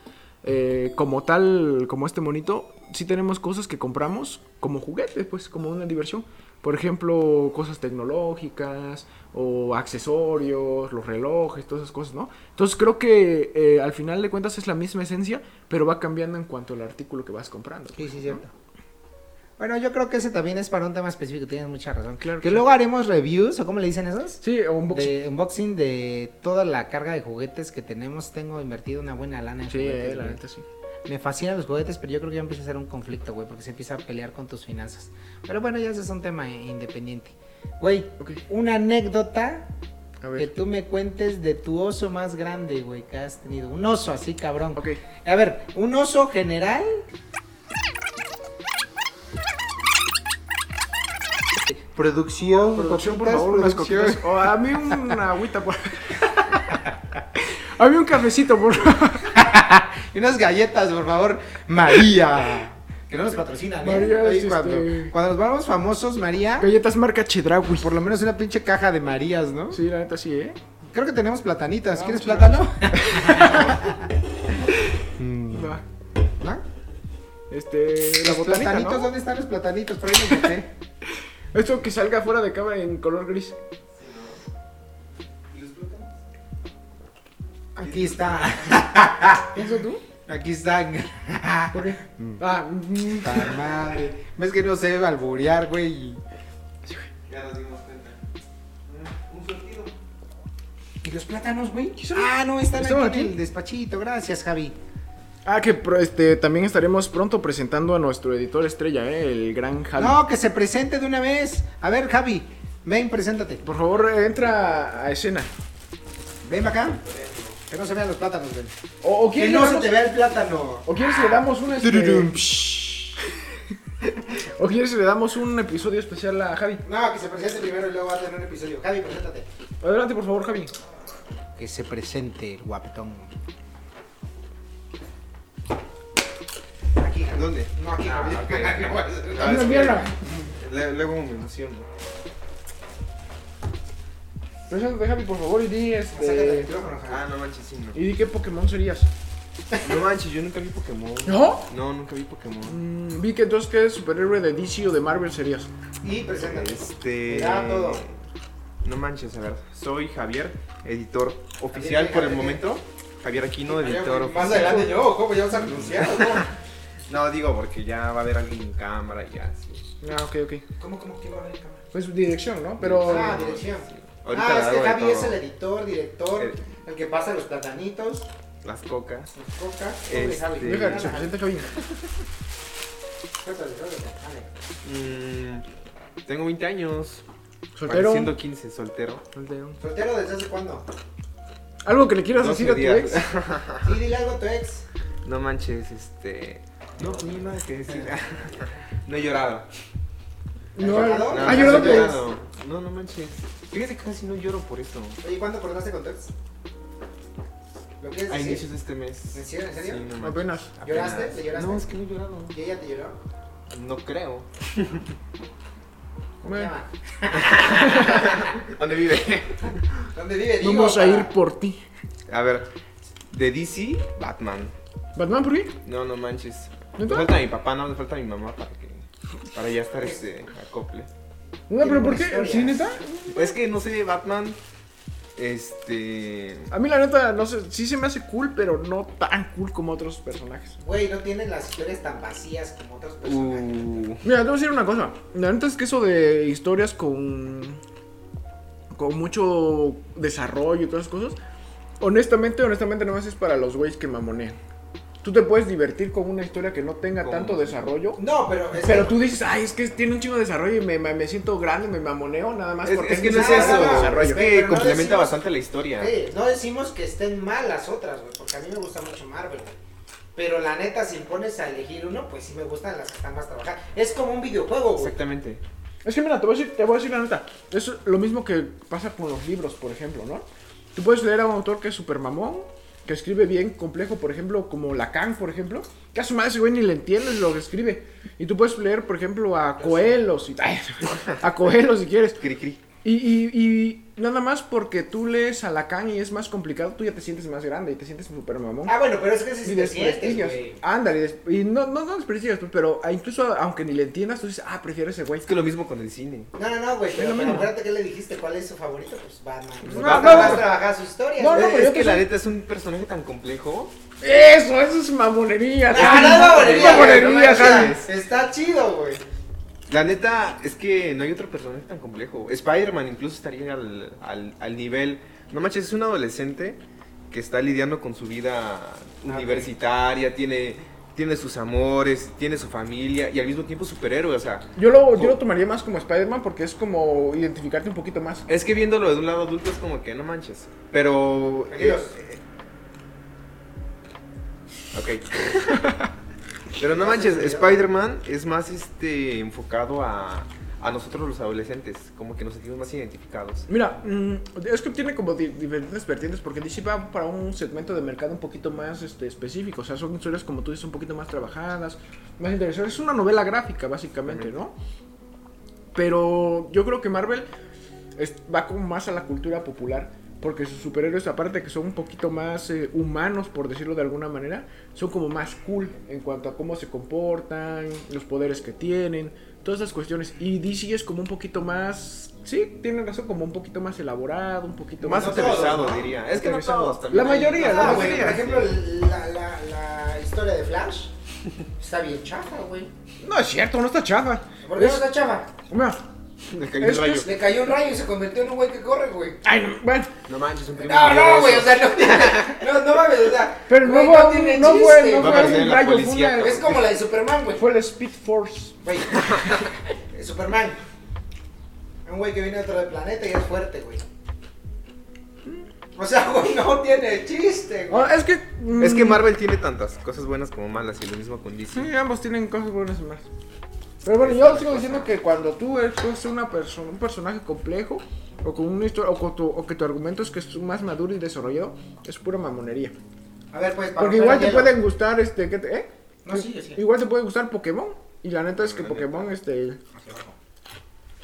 eh, como tal, como este monito, sí tenemos cosas que compramos como juguetes, pues, como una diversión. Por ejemplo, cosas tecnológicas o accesorios, los relojes, todas esas cosas, ¿no? Entonces creo que eh, al final de cuentas es la misma esencia, pero va cambiando en cuanto al artículo que vas comprando. Sí, sí, cierto. Bueno, yo creo que ese también es para un tema específico, tienes mucha razón. Claro que que sí. luego haremos reviews, o cómo le dicen esos? Sí, o un box. De unboxing de toda la carga de juguetes que tenemos. Tengo invertido una buena lana en Sí, juguetes. eh, la neta sí. Me fascinan los juguetes, pero yo creo que ya empieza a ser un conflicto, güey, porque se empieza a pelear con tus finanzas. Pero bueno, ya ese es un tema independiente. Güey, Ok. una anécdota A que ver. tú me cuentes de tu oso más grande, güey, que has tenido. Un oso así, cabrón. Ok. A ver, un oso general. Producción, Producción, por favor, unas coquitas. O a mí una agüita, por A mí un cafecito, por favor. Y unas galletas, por favor. María. Que no nos patrocinan, ¿eh? María, Ahí cuando, este- cuando nos volvamos famosos, María, Galletas marca Chedraui. por lo menos una pinche caja de Marías, ¿no? Sí, la neta sí, ¿eh? Creo que tenemos platanitas. Ah, ¿Quieres plátano? Mm, Va. ¿No? Este. Los botanita, platanitos, ¿no? ¿dónde están los platanitos? Por ahí los Esto que salga fuera de cámara en color gris. ¿Y los plátanos? Aquí está. ¿Eso tú? Aquí están. ¿Por qué? Ah, mm, Puta madre. Ves que no se debe alburear, güey. y- Ya nos dimos cuenta. Mm, Un surtido. ¿Y los plátanos, güey? Ah, no, están ¿Estaban aquí en aquí? el despachito. Gracias, Javi. Ah, que este, también estaremos pronto presentando a nuestro editor estrella, ¿eh? El gran Javi. No, que se presente de una vez. A ver, Javi, ven, preséntate. Por favor, eh, entra a escena. Ven para acá. Que no se vean los plátanos, ven. O, o Que no se te vea el plátano. o quieres le damos un este, o quieres le damos un episodio especial a Javi. No, que se presente primero y luego va a tener un episodio. Javi, preséntate. Adelante, por favor, Javi. Que se presente el guapetón. Aquí. ¿Dónde? No, aquí, Ah. No es que mira. le- Luego me emociono. Javi, por favor, y di este. Ah, no manches, sí, no. Y di qué Pokémon serías. No manches, yo nunca vi Pokémon. ¿No? No, nunca vi Pokémon. Mm, vi que entonces qué superhéroe de DC o de Marvel serías. Y preséntate. Este. Mira todo. No manches, a ver. Soy Javier, editor oficial Javier, por el Javier. momento. Javier Aquino, editor Más oficial. adelante yo, ¿cómo ya vas a anunciar? No, digo porque ya va a haber alguien en cámara y ya. sí. Ah, ok, ok. ¿Cómo, cómo, quién va a ver en cámara? Pues dirección, ¿no? Pero. Ah, dirección. Ahorita ah, es que Javi todo. es el editor, director, El- el que pasa los platanitos, Las cocas. los coca. Este- Javi. Que se presente Javi. Mm, tengo 20 años. Soltero. Pareciendo 15, soltero. Soltero. ¿Soltero desde hace cuándo? Algo que le quieras 12 decir a tu días. ex. Sí, dile algo a tu ex. No manches, este. No, ni nada que decir. no he llorado. No, llorado? No, ¿Ha no llorado por llorado. No, no manches. Fíjate que casi no lloro por eso. Oye, ¿cuándo cortaste con tu ex? ¿Lo quieres A decir? inicios de este mes. ¿En serio? ¿En serio? Sí, no manches. Apenas. ¿Lloraste? ¿Le lloraste? No, es que no he llorado. ¿Y ella te lloró? No creo. ¿Cómo se Bueno. llama? ¿Dónde vive? ¿Dónde vive? Digo, Vamos a para- ir por ti. A ver, de DC, Batman. ¿Batman por qué? No, no manches. Me ¿Neta? falta mi papá, no me falta mi mamá para que. Para ya estar este acople. No, pero Tiene ¿por qué? ¿Sí, neta? Es que no sé, Batman. Este. A mí la neta, no sé, sí se me hace cool, pero no tan cool como otros personajes. Güey, no tienen las historias tan vacías como otros personajes. Uh, Mira, te voy a decir una cosa. La neta es que eso de historias con. con mucho desarrollo y todas esas cosas. Honestamente, honestamente, no es para los güeyes que mamonean. Tú te puedes divertir con una historia que no tenga ¿Cómo? tanto desarrollo. No, pero es Pero que- tú dices, ay, es que tiene un chingo de desarrollo y me, me- me siento grande, me mamoneo nada más es, porque es que no es eso. no, es que que no complementa decimos- bastante la historia. Sí, no decimos que estén mal las otras, güey, porque a mí me gusta mucho Marvel, güey. Pero la neta, si pones a elegir uno, pues sí me gustan las que están más trabajadas. Es como un videojuego, güey. Exactamente. Es que mira, te voy, a decir, te voy a decir la neta. Es lo mismo que pasa con los libros, por ejemplo, ¿no? Tú puedes leer a un autor que es súper mamón, que escribe bien complejo, por ejemplo, como Lacan, por ejemplo. Que a su madre ese güey ni le entiendes lo que escribe. Y tú puedes leer, por ejemplo, a Coelho, si, a Coelho si quieres. Y, y, y nada más porque tú lees a Lacan y es más complicado, tú ya te sientes más grande y te sientes súper mamón. Ah, bueno, pero es que si Y te desprestigias. Ándale, y no, no, no desprestigias, pues, pero ah, incluso aunque ni le entiendas, tú dices, ah, prefiero ese güey. Es que lo mismo con el cine. No, no, no, güey, pero, pero acuérdate que le dijiste cuál es su favorito, pues Batman. Pues No, Batman no, más no. trabajar su historia. No, no, pero yo es que la neta es un personaje tan complejo. Eso, eso es mamonería. No, Javi. no es mamonería, güey, Mamonería. Está chido, güey. La neta es que no hay otro personaje tan complejo. Spider-Man incluso estaría al, al, al nivel. No manches, es un adolescente que está lidiando con su vida universitaria, tiene, tiene sus amores, tiene su familia y al mismo tiempo superhéroe. O sea, Yo lo, yo lo tomaría más como Spider-Man porque es como identificarte un poquito más. es que viéndolo de un lado adulto es como que no manches. Pero. Peligros. eh, ok. Pero no manches, Spider-Man es más este enfocado a, a nosotros los adolescentes, como que nos sentimos más identificados. Mira, mm, es que tiene como di- diferentes vertientes porque DC va para un segmento de mercado un poquito más este, específico. O sea, son historias como tú dices un poquito más trabajadas, más interesantes. Es una novela gráfica, básicamente. ¿no? Pero yo creo que Marvel es- va como más a la cultura popular. Porque sus superhéroes, aparte de que son un poquito más eh, humanos, por decirlo de alguna manera, son como más cool en cuanto a cómo se comportan, los poderes que tienen, todas esas cuestiones. Y DC es como un poquito más, sí, tienen razón, como un poquito más elaborado, un poquito Más no aterrizado, diría. Es que no todos también. La hay- mayoría, la Ah, mayoría. por ejemplo, la, la, la historia de Flash está bien chafa, güey. No es cierto, no está chafa. ¿Por qué no Es- está chafa? Mira, Le cayó un rayo. Le cayó un rayo y se convirtió en un güey que corre, güey. ay, no, bueno, No manches, un primo. No, no, güey, o sea, no tiene. No, no mames, o sea. pero no, güey, fue, tiene no, chiste, no fue un rayo, policía, una-. Es como la de Superman, güey. fue el Speed Force. Güey. Superman. Un güey que viene de otro planeta y es fuerte, güey. O sea, güey, no tiene chiste, güey. Ah, es que. mm, Es que Marvel tiene tantas cosas buenas como malas y lo mismo con DC. Sí, ambos tienen cosas buenas y malas. Pero bueno, yo sigo diciendo que cuando tú eres una persona, un personaje complejo, o con una historia, o, con tu- o que tu argumento es que es más maduro y desarrollado, es pura mamonería. A ver, pues, para Porque igual te hielo. pueden gustar, este, ¿qué te- eh? No, sigue, sigue. Igual te puede gustar Pokémon. Y la neta es que Pokémon, este.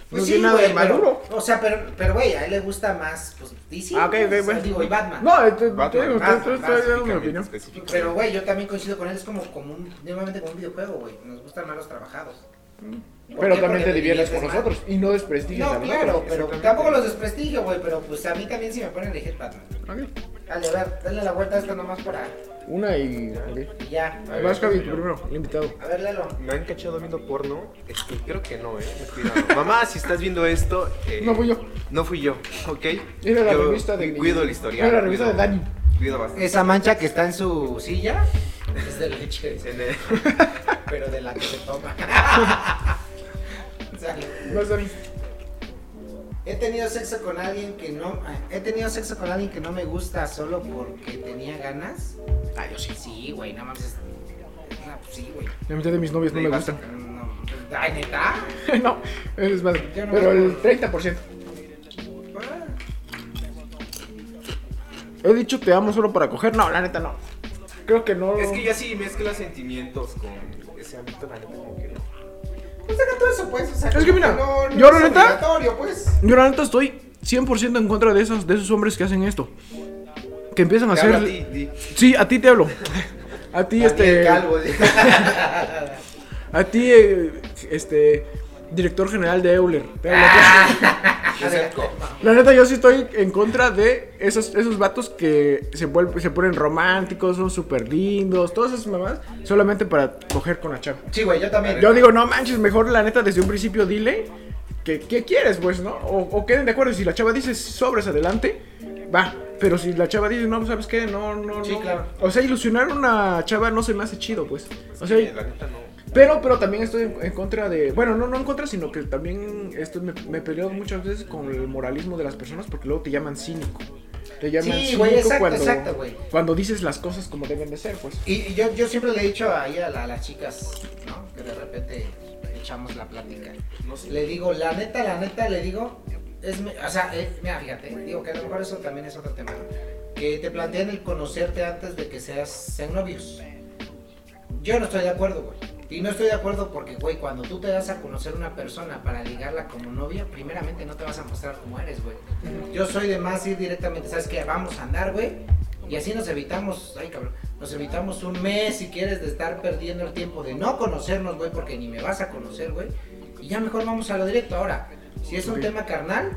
Pues no sí, tiene nada de güey, pero- maduro. O sea, pero, pero, güey, a él le gusta más, pues, DC. Ah, ok. Digo, y Batman. No, te, te, Batman, te digo, Batman, mi Específicamente, opinión. Pero, güey, yo también coincido con él, es como, como un, nuevamente como un videojuego, güey. Nos gustan más los trabajados. ¿Por Pero qué? también te diviertes con nosotros y no desprestigias a No, nosotros. claro, pero tampoco los desprestigio, güey, pero pues a mí también sí me ponen a elegir Batman. Ok. Dale, a ver, dale la vuelta a esto nomás para... Una y. ok. Y ya. A ver. Vas, Javi, tú primero, el invitado. A ver, Lelo. ¿Me han cachado viendo porno? Este, creo que no, eh. Cuidado. Mamá, si estás viendo esto. eh, No fui yo. No fui yo, ¿ok? Era la Yo revista de. Cuido la historia. Era la revista de Dani. Cuido bastante. Esa mancha que está en su silla es de leche, el- pero de la que se toma. Sale. No es Dani. He tenido sexo con alguien que no. He tenido sexo con alguien que no me gusta solo porque tenía ganas. Ah, yo sí, sí, güey, nada más. es- No, pues sí, güey. La mitad de mis novios no me gustan. No, ay, neta. no, eres madre. Yo no Pero el acuerdo. 30%. He dicho te amo solo para coger. No, la neta no. Creo que no. Es que ya sí mezclas sentimientos con ese ámbito, la neta, como que no. Pues deja todo eso, pues. O sea, Es que mira, no, no yo la neta- pues. Yo la neta estoy 100% en contra de esos, de esos hombres que hacen esto. Que empiezan a Te hacer. a ti, di. Sí, a ti te hablo. A ti, este. Calvo. A ti, eh, este. Director general de Euler. Ah. La neta, yo sí estoy en contra de esos, esos vatos que se, vuelven, se ponen románticos, son súper lindos, todas esas mamás, solamente para coger con la chava. Sí, güey, yo también. Yo digo, no manches, mejor la neta desde un principio dile que, qué quieres, pues, ¿no? O, o queden de acuerdo. Si la chava dice sobres adelante, va. Pero si la chava dice, no, ¿sabes qué? No, no, Sí, no. claro. O sea, ilusionar a una chava no se me hace chido, pues. O sea, Sí, la neta no. Pero, pero también estoy en, en contra de. Bueno, no, no en contra, sino que también esto me, me peleo muchas veces con el moralismo de las personas porque luego te llaman cínico. Te llaman Sí, cínico güey, exacto, cuando, exacto, cuando dices las cosas como deben de ser, pues. Y, y yo, yo siempre le he dicho ahí a, la- a las chicas, ¿no? Que de repente echamos la plática. No sé. Le digo, la neta, la neta, le digo, es, o sea, eh, mira, fíjate, digo que a lo mejor eso también es otro tema. Que te plantean el conocerte antes de que seas, sean novios. Yo no estoy de acuerdo, güey. Y no estoy de acuerdo porque, güey, cuando tú te das a conocer una persona para ligarla como novia, primeramente no te vas a mostrar como eres, güey. Yo soy de más ir directamente, ¿sabes qué? Vamos a andar, güey. Y así nos evitamos, ay cabrón, nos evitamos un mes si quieres de estar perdiendo el tiempo de no conocernos, güey, porque ni me vas a conocer, güey. Y ya mejor vamos a lo directo. Ahora, si es un tema carnal,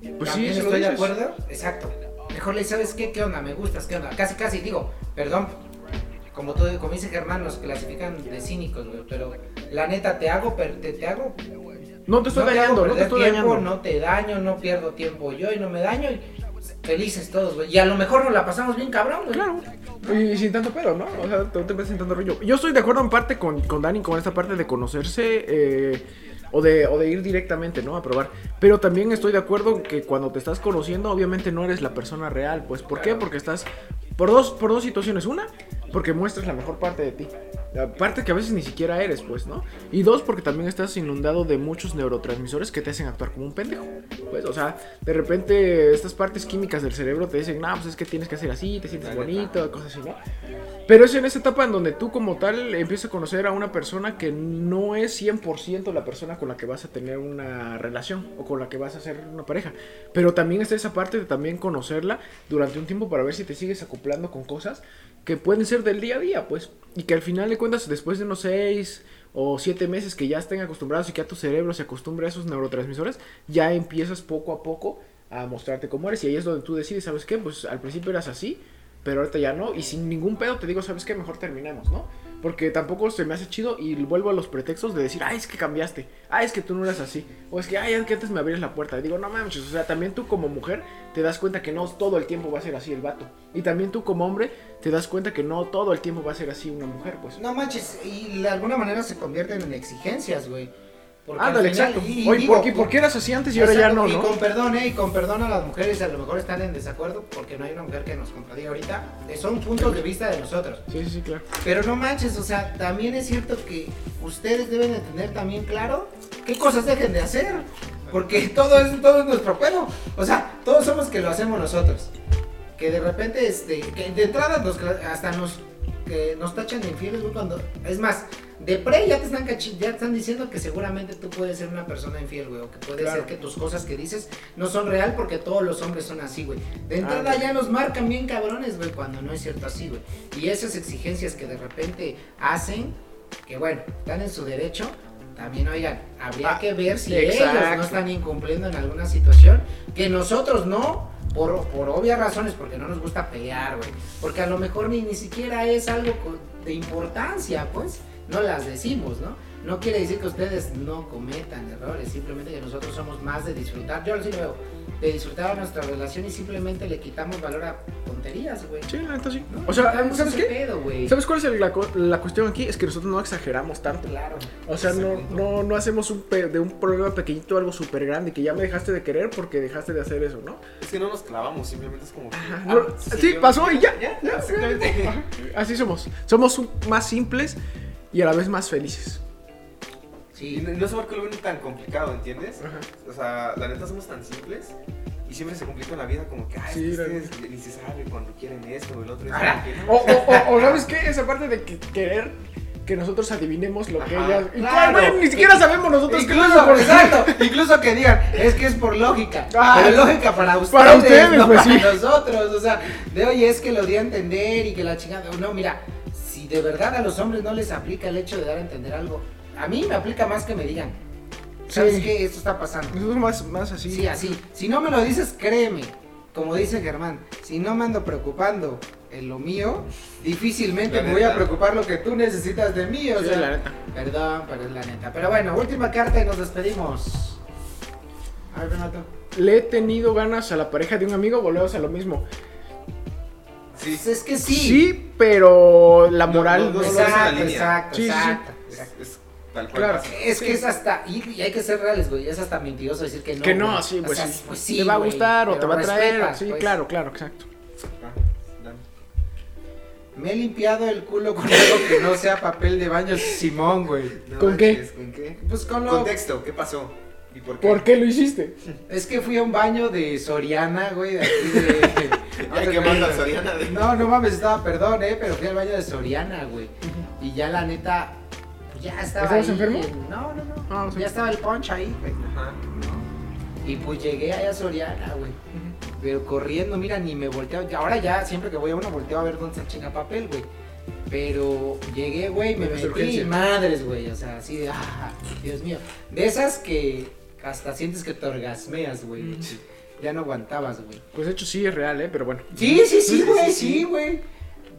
Pues sí, también lo estoy de acuerdo. Exacto. Mejor le ¿sabes qué? ¿Qué onda? Me gustas, ¿qué onda? Casi, casi digo, perdón. Como, tú, como dice Germán, nos clasifican de cínicos, güey. Pero la neta, te hago, te, te hago No te estoy no dañando, no te estoy tiempo, dañando. no te daño, no pierdo tiempo yo y no me daño. Y felices todos, güey. Y a lo mejor nos la pasamos bien cabrón, güey. Claro. Y sin tanto pedo, ¿no? O sea, no te metes sin tanto rollo. Yo estoy de acuerdo en parte con, con Dani con esta parte de conocerse eh, o, de, o de ir directamente, ¿no? A probar. Pero también estoy de acuerdo que cuando te estás conociendo, obviamente no eres la persona real. Pues, ¿por qué? Porque estás por dos, por dos situaciones. Una, porque muestras la mejor parte de ti. La parte que a veces ni siquiera eres, pues, ¿no? Y dos, porque también estás inundado de muchos neurotransmisores que te hacen actuar como un pendejo. Pues, o sea, de repente estas partes químicas del cerebro te dicen, no, pues es que tienes que hacer así, te sientes bonito, cosas así, ¿no? Pero es en esa etapa en donde tú como tal empiezas a conocer a una persona que no es 100% la persona con la que vas a tener una relación o con la que vas a hacer una pareja. Pero también está esa parte de también conocerla durante un tiempo para ver si te sigues acoplando con cosas que pueden ser del día a día, pues. Y que al final de cuentas, después de unos 6 o 7 meses que ya estén acostumbrados y que a tu cerebro se acostumbre a esos neurotransmisores, ya empiezas poco a poco a mostrarte cómo eres. Y ahí es donde tú decides, ¿sabes qué? Pues al principio eras así, pero ahorita ya no. Y sin ningún pedo te digo, ¿sabes qué? Mejor terminamos, ¿no? Porque tampoco se me hace chido y vuelvo a los pretextos de decir, ay, es que cambiaste, ay, es que tú no eras así, o es que, ay, es que antes me abrías la puerta. Y digo, no manches, o sea, también tú como mujer te das cuenta que no todo el tiempo va a ser así el vato. Y también tú como hombre te das cuenta que no todo el tiempo va a ser así una mujer, pues. No manches, y de alguna manera se convierten en exigencias, güey. Porque Ándale, exacto. y- y Oye, digo, ¿por qué, por qué eras así antes y ahora ya no, y no? con perdón, ¿eh? Y con perdón a las mujeres, a lo mejor están en desacuerdo porque no hay una mujer que nos contradiga ahorita. Eh, Son puntos de vista de nosotros. Sí, sí, sí, claro. Pero no manches, o sea, también es cierto que ustedes deben de tener también claro qué cosas dejen de hacer. Porque todo es, todo es nuestro pedo. O sea, todos somos que lo hacemos nosotros. Que de repente, este, que de entrada nos, hasta nos, que nos tachan de infieles, cuando... Es más, de pre ya te están ya te están diciendo que seguramente tú puedes ser una persona infiel, güey. O que puede Claro. ser que tus cosas que dices no son real porque todos los hombres son así, güey. De entrada ya nos marcan bien cabrones, güey, cuando no es cierto así, güey. Y esas exigencias que de repente hacen, que bueno, están en su derecho, también, oigan, habría Ah, que ver si ellos no exacto. están incumpliendo en alguna situación, que nosotros no, por, por obvias razones, porque no nos gusta pelear, güey. Porque a lo mejor ni, ni siquiera es algo de importancia, pues, no las decimos, ¿no? No quiere decir que ustedes no cometan errores, simplemente que nosotros somos más de disfrutar, yo sí lo veo, de disfrutar nuestra relación y simplemente le quitamos valor a tonterías, güey. Sí, la neta sí. ¿no? O sea, ¿sabes qué? pedo. ¿Sabes cuál es el- la, la cuestión aquí? Es que nosotros no exageramos tanto. Claro. O sea, no, no, no hacemos un pe- de un problema pequeñito algo súper grande que ya me dejaste de querer porque dejaste de hacer eso, ¿no? Es que no nos clavamos, simplemente es como que. ah, No, sí, yo- pasó y ya. Ya, ya, exactamente. Ajá, Así somos. Somos un- más simples y a la vez más felices. Y Sí. no, no sé por qué lo ven tan complicado, ¿entiendes? Ajá. O sea, la neta somos tan simples y siempre se complica la vida como que, ay, Sí, que ustedes ni se sabe cuando quieren esto o el otro. Que, O, o, o, o ¿sabes qué? Esa parte de que querer que nosotros adivinemos lo que Ajá, ellas. y claro. ni siquiera sabemos nosotros Incluso, por exacto, incluso que digan, es que es por lógica. Ah, pero lógica para ustedes, para ustedes, no pues, para sí. nosotros. O sea, de oye, es que lo di a entender y que la chingada. No, mira, de verdad a los hombres no les aplica el hecho de dar a entender algo, a mí me aplica más que me digan. ¿sabes Sí. qué? Esto está pasando. Nosotros más, más así. Sí, así. Si no me lo dices, créeme. Como dice Germán, si no me ando preocupando en lo mío, difícilmente La me voy a neta. preocupar lo que tú necesitas de mí. O Sí, sea, la neta. Perdón, pero es la neta. Pero bueno, última carta y nos despedimos. A ver, Renato. Le he tenido ganas a la pareja de un amigo, volvemos a lo mismo. Sí, Pues es que sí. Sí, pero la moral no, no, no, exacto, línea. exacto, Sí, sí, sí. exacto, es, exacto. es tal cual. Claro. pasa. Es que es hasta, y, hay que ser reales, güey, es hasta mentiroso decir que no. que no, sí, O pues, sea, sí. pues sí, Te va a gustar o te va a traer. respetas, sí, pues. claro, claro, exacto. Me he limpiado el culo con algo que no sea papel de baño Simón, güey. No ¿Con qué? ¿Con qué? Pues con lo... Contexto, ¿qué pasó? ¿Y por qué? ¿Por qué lo hiciste? Es que fui a un baño de Soriana, güey, de aquí de... Ay, que manda a Soriana de... No, no mames, estaba, perdón, eh, pero fui al baño de Soriana, güey. Y ya la neta, pues ya estaba ¿Estabas ahí enfermo? en- No, no, no. Ah. Ya estaba el punch ahí, güey. Ajá. Y pues llegué allá a Soriana, güey. Pero corriendo, mira, ni me volteo. Ahora ya, siempre que voy a uno, volteo a ver dónde se chinga papel, güey. Pero llegué, güey, me metí urgencia. madres, güey. O sea, así de, ah, Dios mío. De esas que hasta sientes que te orgasmeas, güey. Mm. Ya no aguantabas, güey. Pues de hecho sí es real, ¿eh? Pero bueno. Sí, sí, sí, güey, sí, güey.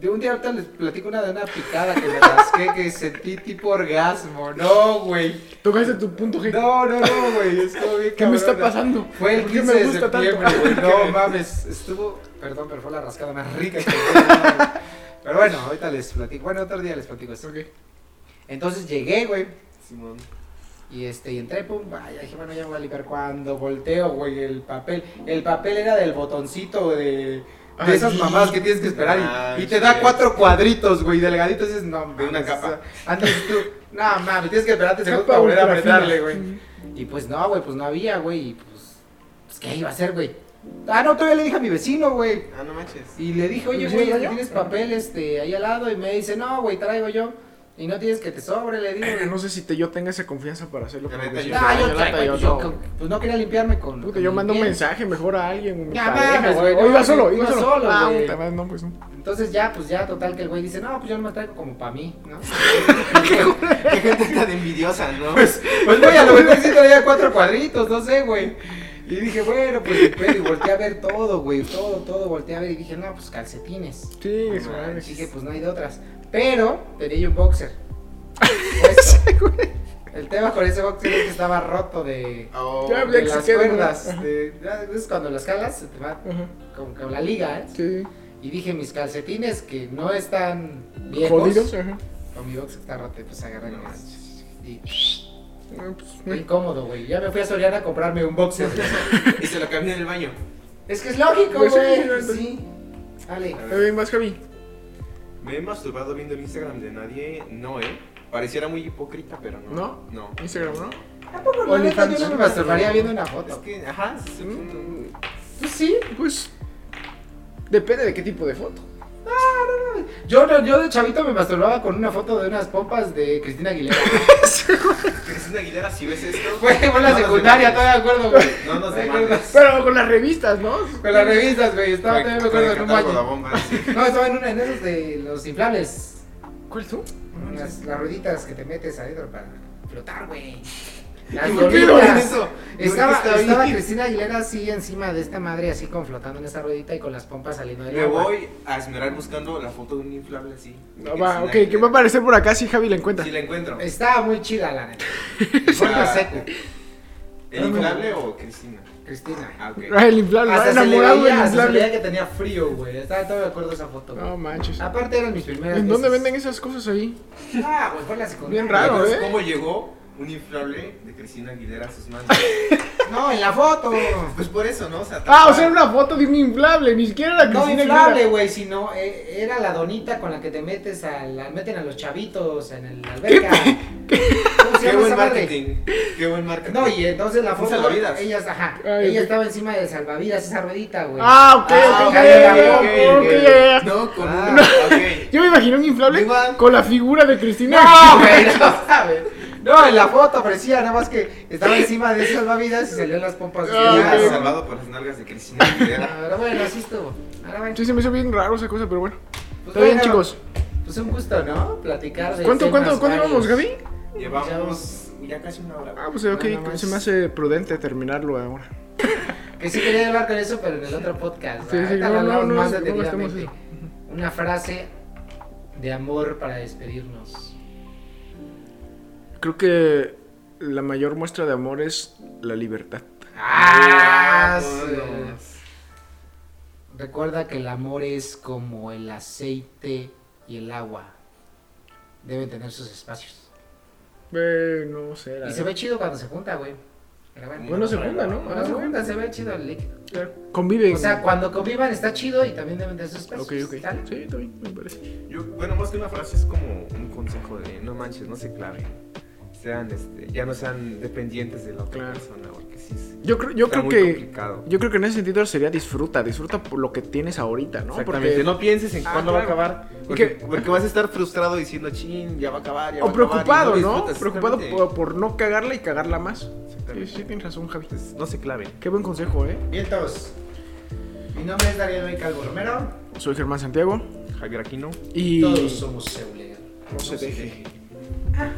De un día ahorita les platico una de una picada que me rasqué que sentí tipo orgasmo. No, güey. Tocaste tu punto G. No, no, no, güey. Estuvo bien ¿Qué me está pasando? Fue el ¿Por qué 15 me de septiembre, güey. No mames, estuvo. Perdón, pero fue la rascada más rica que Pero bueno, ahorita les platico. Bueno, otro día les platico esto. Ok. Entonces llegué, güey. Simón. Y este, y entré, pum, vaya, dije, bueno, ya voy a limpiar cuando volteo, güey, el papel. El papel era del botoncito de. De Ay, esas mamadas que tienes que esperar Ah, y, y te da cuatro cuadritos, güey, delgaditos. Y dices, no, De una mames, capa. Antes tú, no mames, tienes que esperarte segundos para volver a apretarle, güey. Y pues no, güey, pues no había, güey. Y pues, pues, ¿qué iba a hacer, güey? Ah, no, todavía le dije a mi vecino, güey. Ah, no manches. Y le dije, oye, ¿Sí, güey? ¿tienes papel este, ahí al lado? Y me dice, no, güey, traigo yo. Y no tienes que te sobre, le digo. Eh, No sé si te, yo tenga esa confianza para hacerlo. Mis yo- hijos. Ah, yo, yo pues, yo, no. pues no quería limpiarme con. Puta, con yo mando un mensaje mejor a alguien. Ya pareja, mames, güey. iba no, solo, iba iba solo. solo, ah, puta no, pues no. Entonces ya, pues ya, total, que el güey dice, no, pues yo no me traigo como para mí, ¿no? Qué gente tan envidiosa, ¿no? Pues, pues güey, a lo mejor sí traía cuatro cuadritos, no sé, güey. Y dije, bueno, pues, y volteé a ver todo, güey, todo, todo, volteé a ver y dije, no, pues calcetines. Sí, eso, manches. Dije, pues no hay de otras. Pero tenía yo un boxer. Puesto. El tema con ese boxer es que estaba roto de, Oh, Ya, de las cuerdas. De, es cuando las calas, se te va como que la liga, ¿eh? Sí. Y dije, mis calcetines que no están viejos. Jodidos. Ajá. Con mi boxer está roto, pues agarran No y- pues, incómodo, güey. Ya me fui a Soriana a comprarme un boxer. Y se lo cambié en el baño. es que es lógico, Pues sí, güey. Sí. Dale. A ver, más Javi. Me he masturbado viendo el Instagram de nadie. No, ¿eh? Pareciera muy hipócrita, pero no. ¿No? No. Instagram, ¿no? Yo no me masturbaría viendo una Es foto. que, ajá, es un- Pues sí. Pues. Depende de qué tipo de foto. Yo, no- yo de chavito me masturbaba con una foto de unas pompas de Cristina Aguilera. Cristina Aguilera, si ves esto. Fue en la secundaria, todavía me acuerdo, güey. No nos ¿Te demandes. Pero con las revistas, ¿no? Con las revistas, güey. Estaba, todavía me acuerdo en un baño. No, estaba en una en esos de los inflables. ¿Cuál tú? Las, las rueditas que te metes adentro para flotar, güey. Las ¿Por eso? Estaba, ¿Por ahí? estaba Cristina Aguilera así encima de esta madre, así como flotando en esa ruedita y con las pompas saliendo del Me agua. voy a esmerar buscando la foto de un inflable así. No, de va, ok, que Aguilera. va a aparecer por acá si Javi la encuentra. Si la encuentro. Estaba muy chida, la neta. Fue seco, ¿El inflable o Cristina? Cristina. Ah, ok. Ah, el inflable, Hasta va se le enamorado del veía, hasta se le veía inflable. que tenía frío, güey. Estaba todo de acuerdo de esa foto, güey. No manches. Aparte eran mis primeras ¿En dónde veces. venden esas cosas ahí? Ah, güey, fue en la secundaria. Bien raro, ¿Recuerdas ¿eh? ¿Cómo llegó un inflable de Cristina Aguilera a sus manos? No, en la foto. Pues por eso, ¿no? O sea, Ah, o sea, era una foto de un inflable, ni siquiera era No Cristina inflable, Aguilera. güey, sino eh, era la donita con la que te metes a la, meten a los chavitos en el la alberca. ¿Cómo se Qué buen marketing. Qué buen marketing. No, y entonces la foto, salvavidas. ellas, ajá, Ay, ella estaba encima del salvavidas, esa ruedita, güey. Ah, ok, Ah, ok, ok, ya, ya, ya, ok, ok, ok. ya, ya. No, con Ah. una. Yo me imaginé un inflable Igual. con la figura de Cristina. No, güey, no sabes. No, en la foto parecía nada más que estaba encima de esas salvavidas y salían las pompas. Ah, Ya, ok. salvado por las nalgas de Cristina. Pero bueno, así estuvo. Ahora bueno. Sí, se me hizo bien raro esa cosa, pero bueno. Pues Está bien, bueno, chicos. Pues un gusto, ¿no? Platicar de ¿Cuánto, cuánto, cuánto llevamos, Gaby? Llevamos ya casi una hora. Ah, pues ok, se me hace prudente terminarlo ahora. Que sí quería hablar con eso, pero en el otro podcast. Sí, ¿verdad? sí, no, no, más no. Una frase de amor para despedirnos. Creo que la mayor muestra de amor es la libertad. ¡Ah! Sí. Recuerda que el amor es como el aceite y el agua. Deben tener sus espacios. Eh, no sé. la Y se ve chido cuando se junta, güey. Bueno, Bueno, se junta, ¿no? cuando se junta se ve chido el líquido. Conviven. O sea, cuando convivan está chido y también deben tener sus espacios. Ok, ok. ¿Sale? Sí, bien, me parece. Yo, bueno, más que una frase es como un consejo de no manches, no se claven. Sean, este, ya no sean dependientes de la otra Claro. persona, porque sí es- Yo creo, yo creo muy que. complicado. Yo creo que en ese sentido sería disfruta, disfruta por lo que tienes ahorita, ¿no? Exactamente, Porque- no pienses en Ah, cuándo va a acabar. Porque, que- porque vas a estar frustrado diciendo, chin, ya va a acabar. Ya va O a acabar", y preocupado, ¿no? disfrutas, Preocupado por, por no cagarla y cagarla más. Sí, Exactamente. sí, tienes razón, Javi. Entonces, no se claven. Qué buen consejo, ¿eh? Vientos. Mi nombre es Daniel Calvo Romero. Soy Germán Santiago. Javier Aquino. Y. Todos somos Euler. No se deje. Ajá.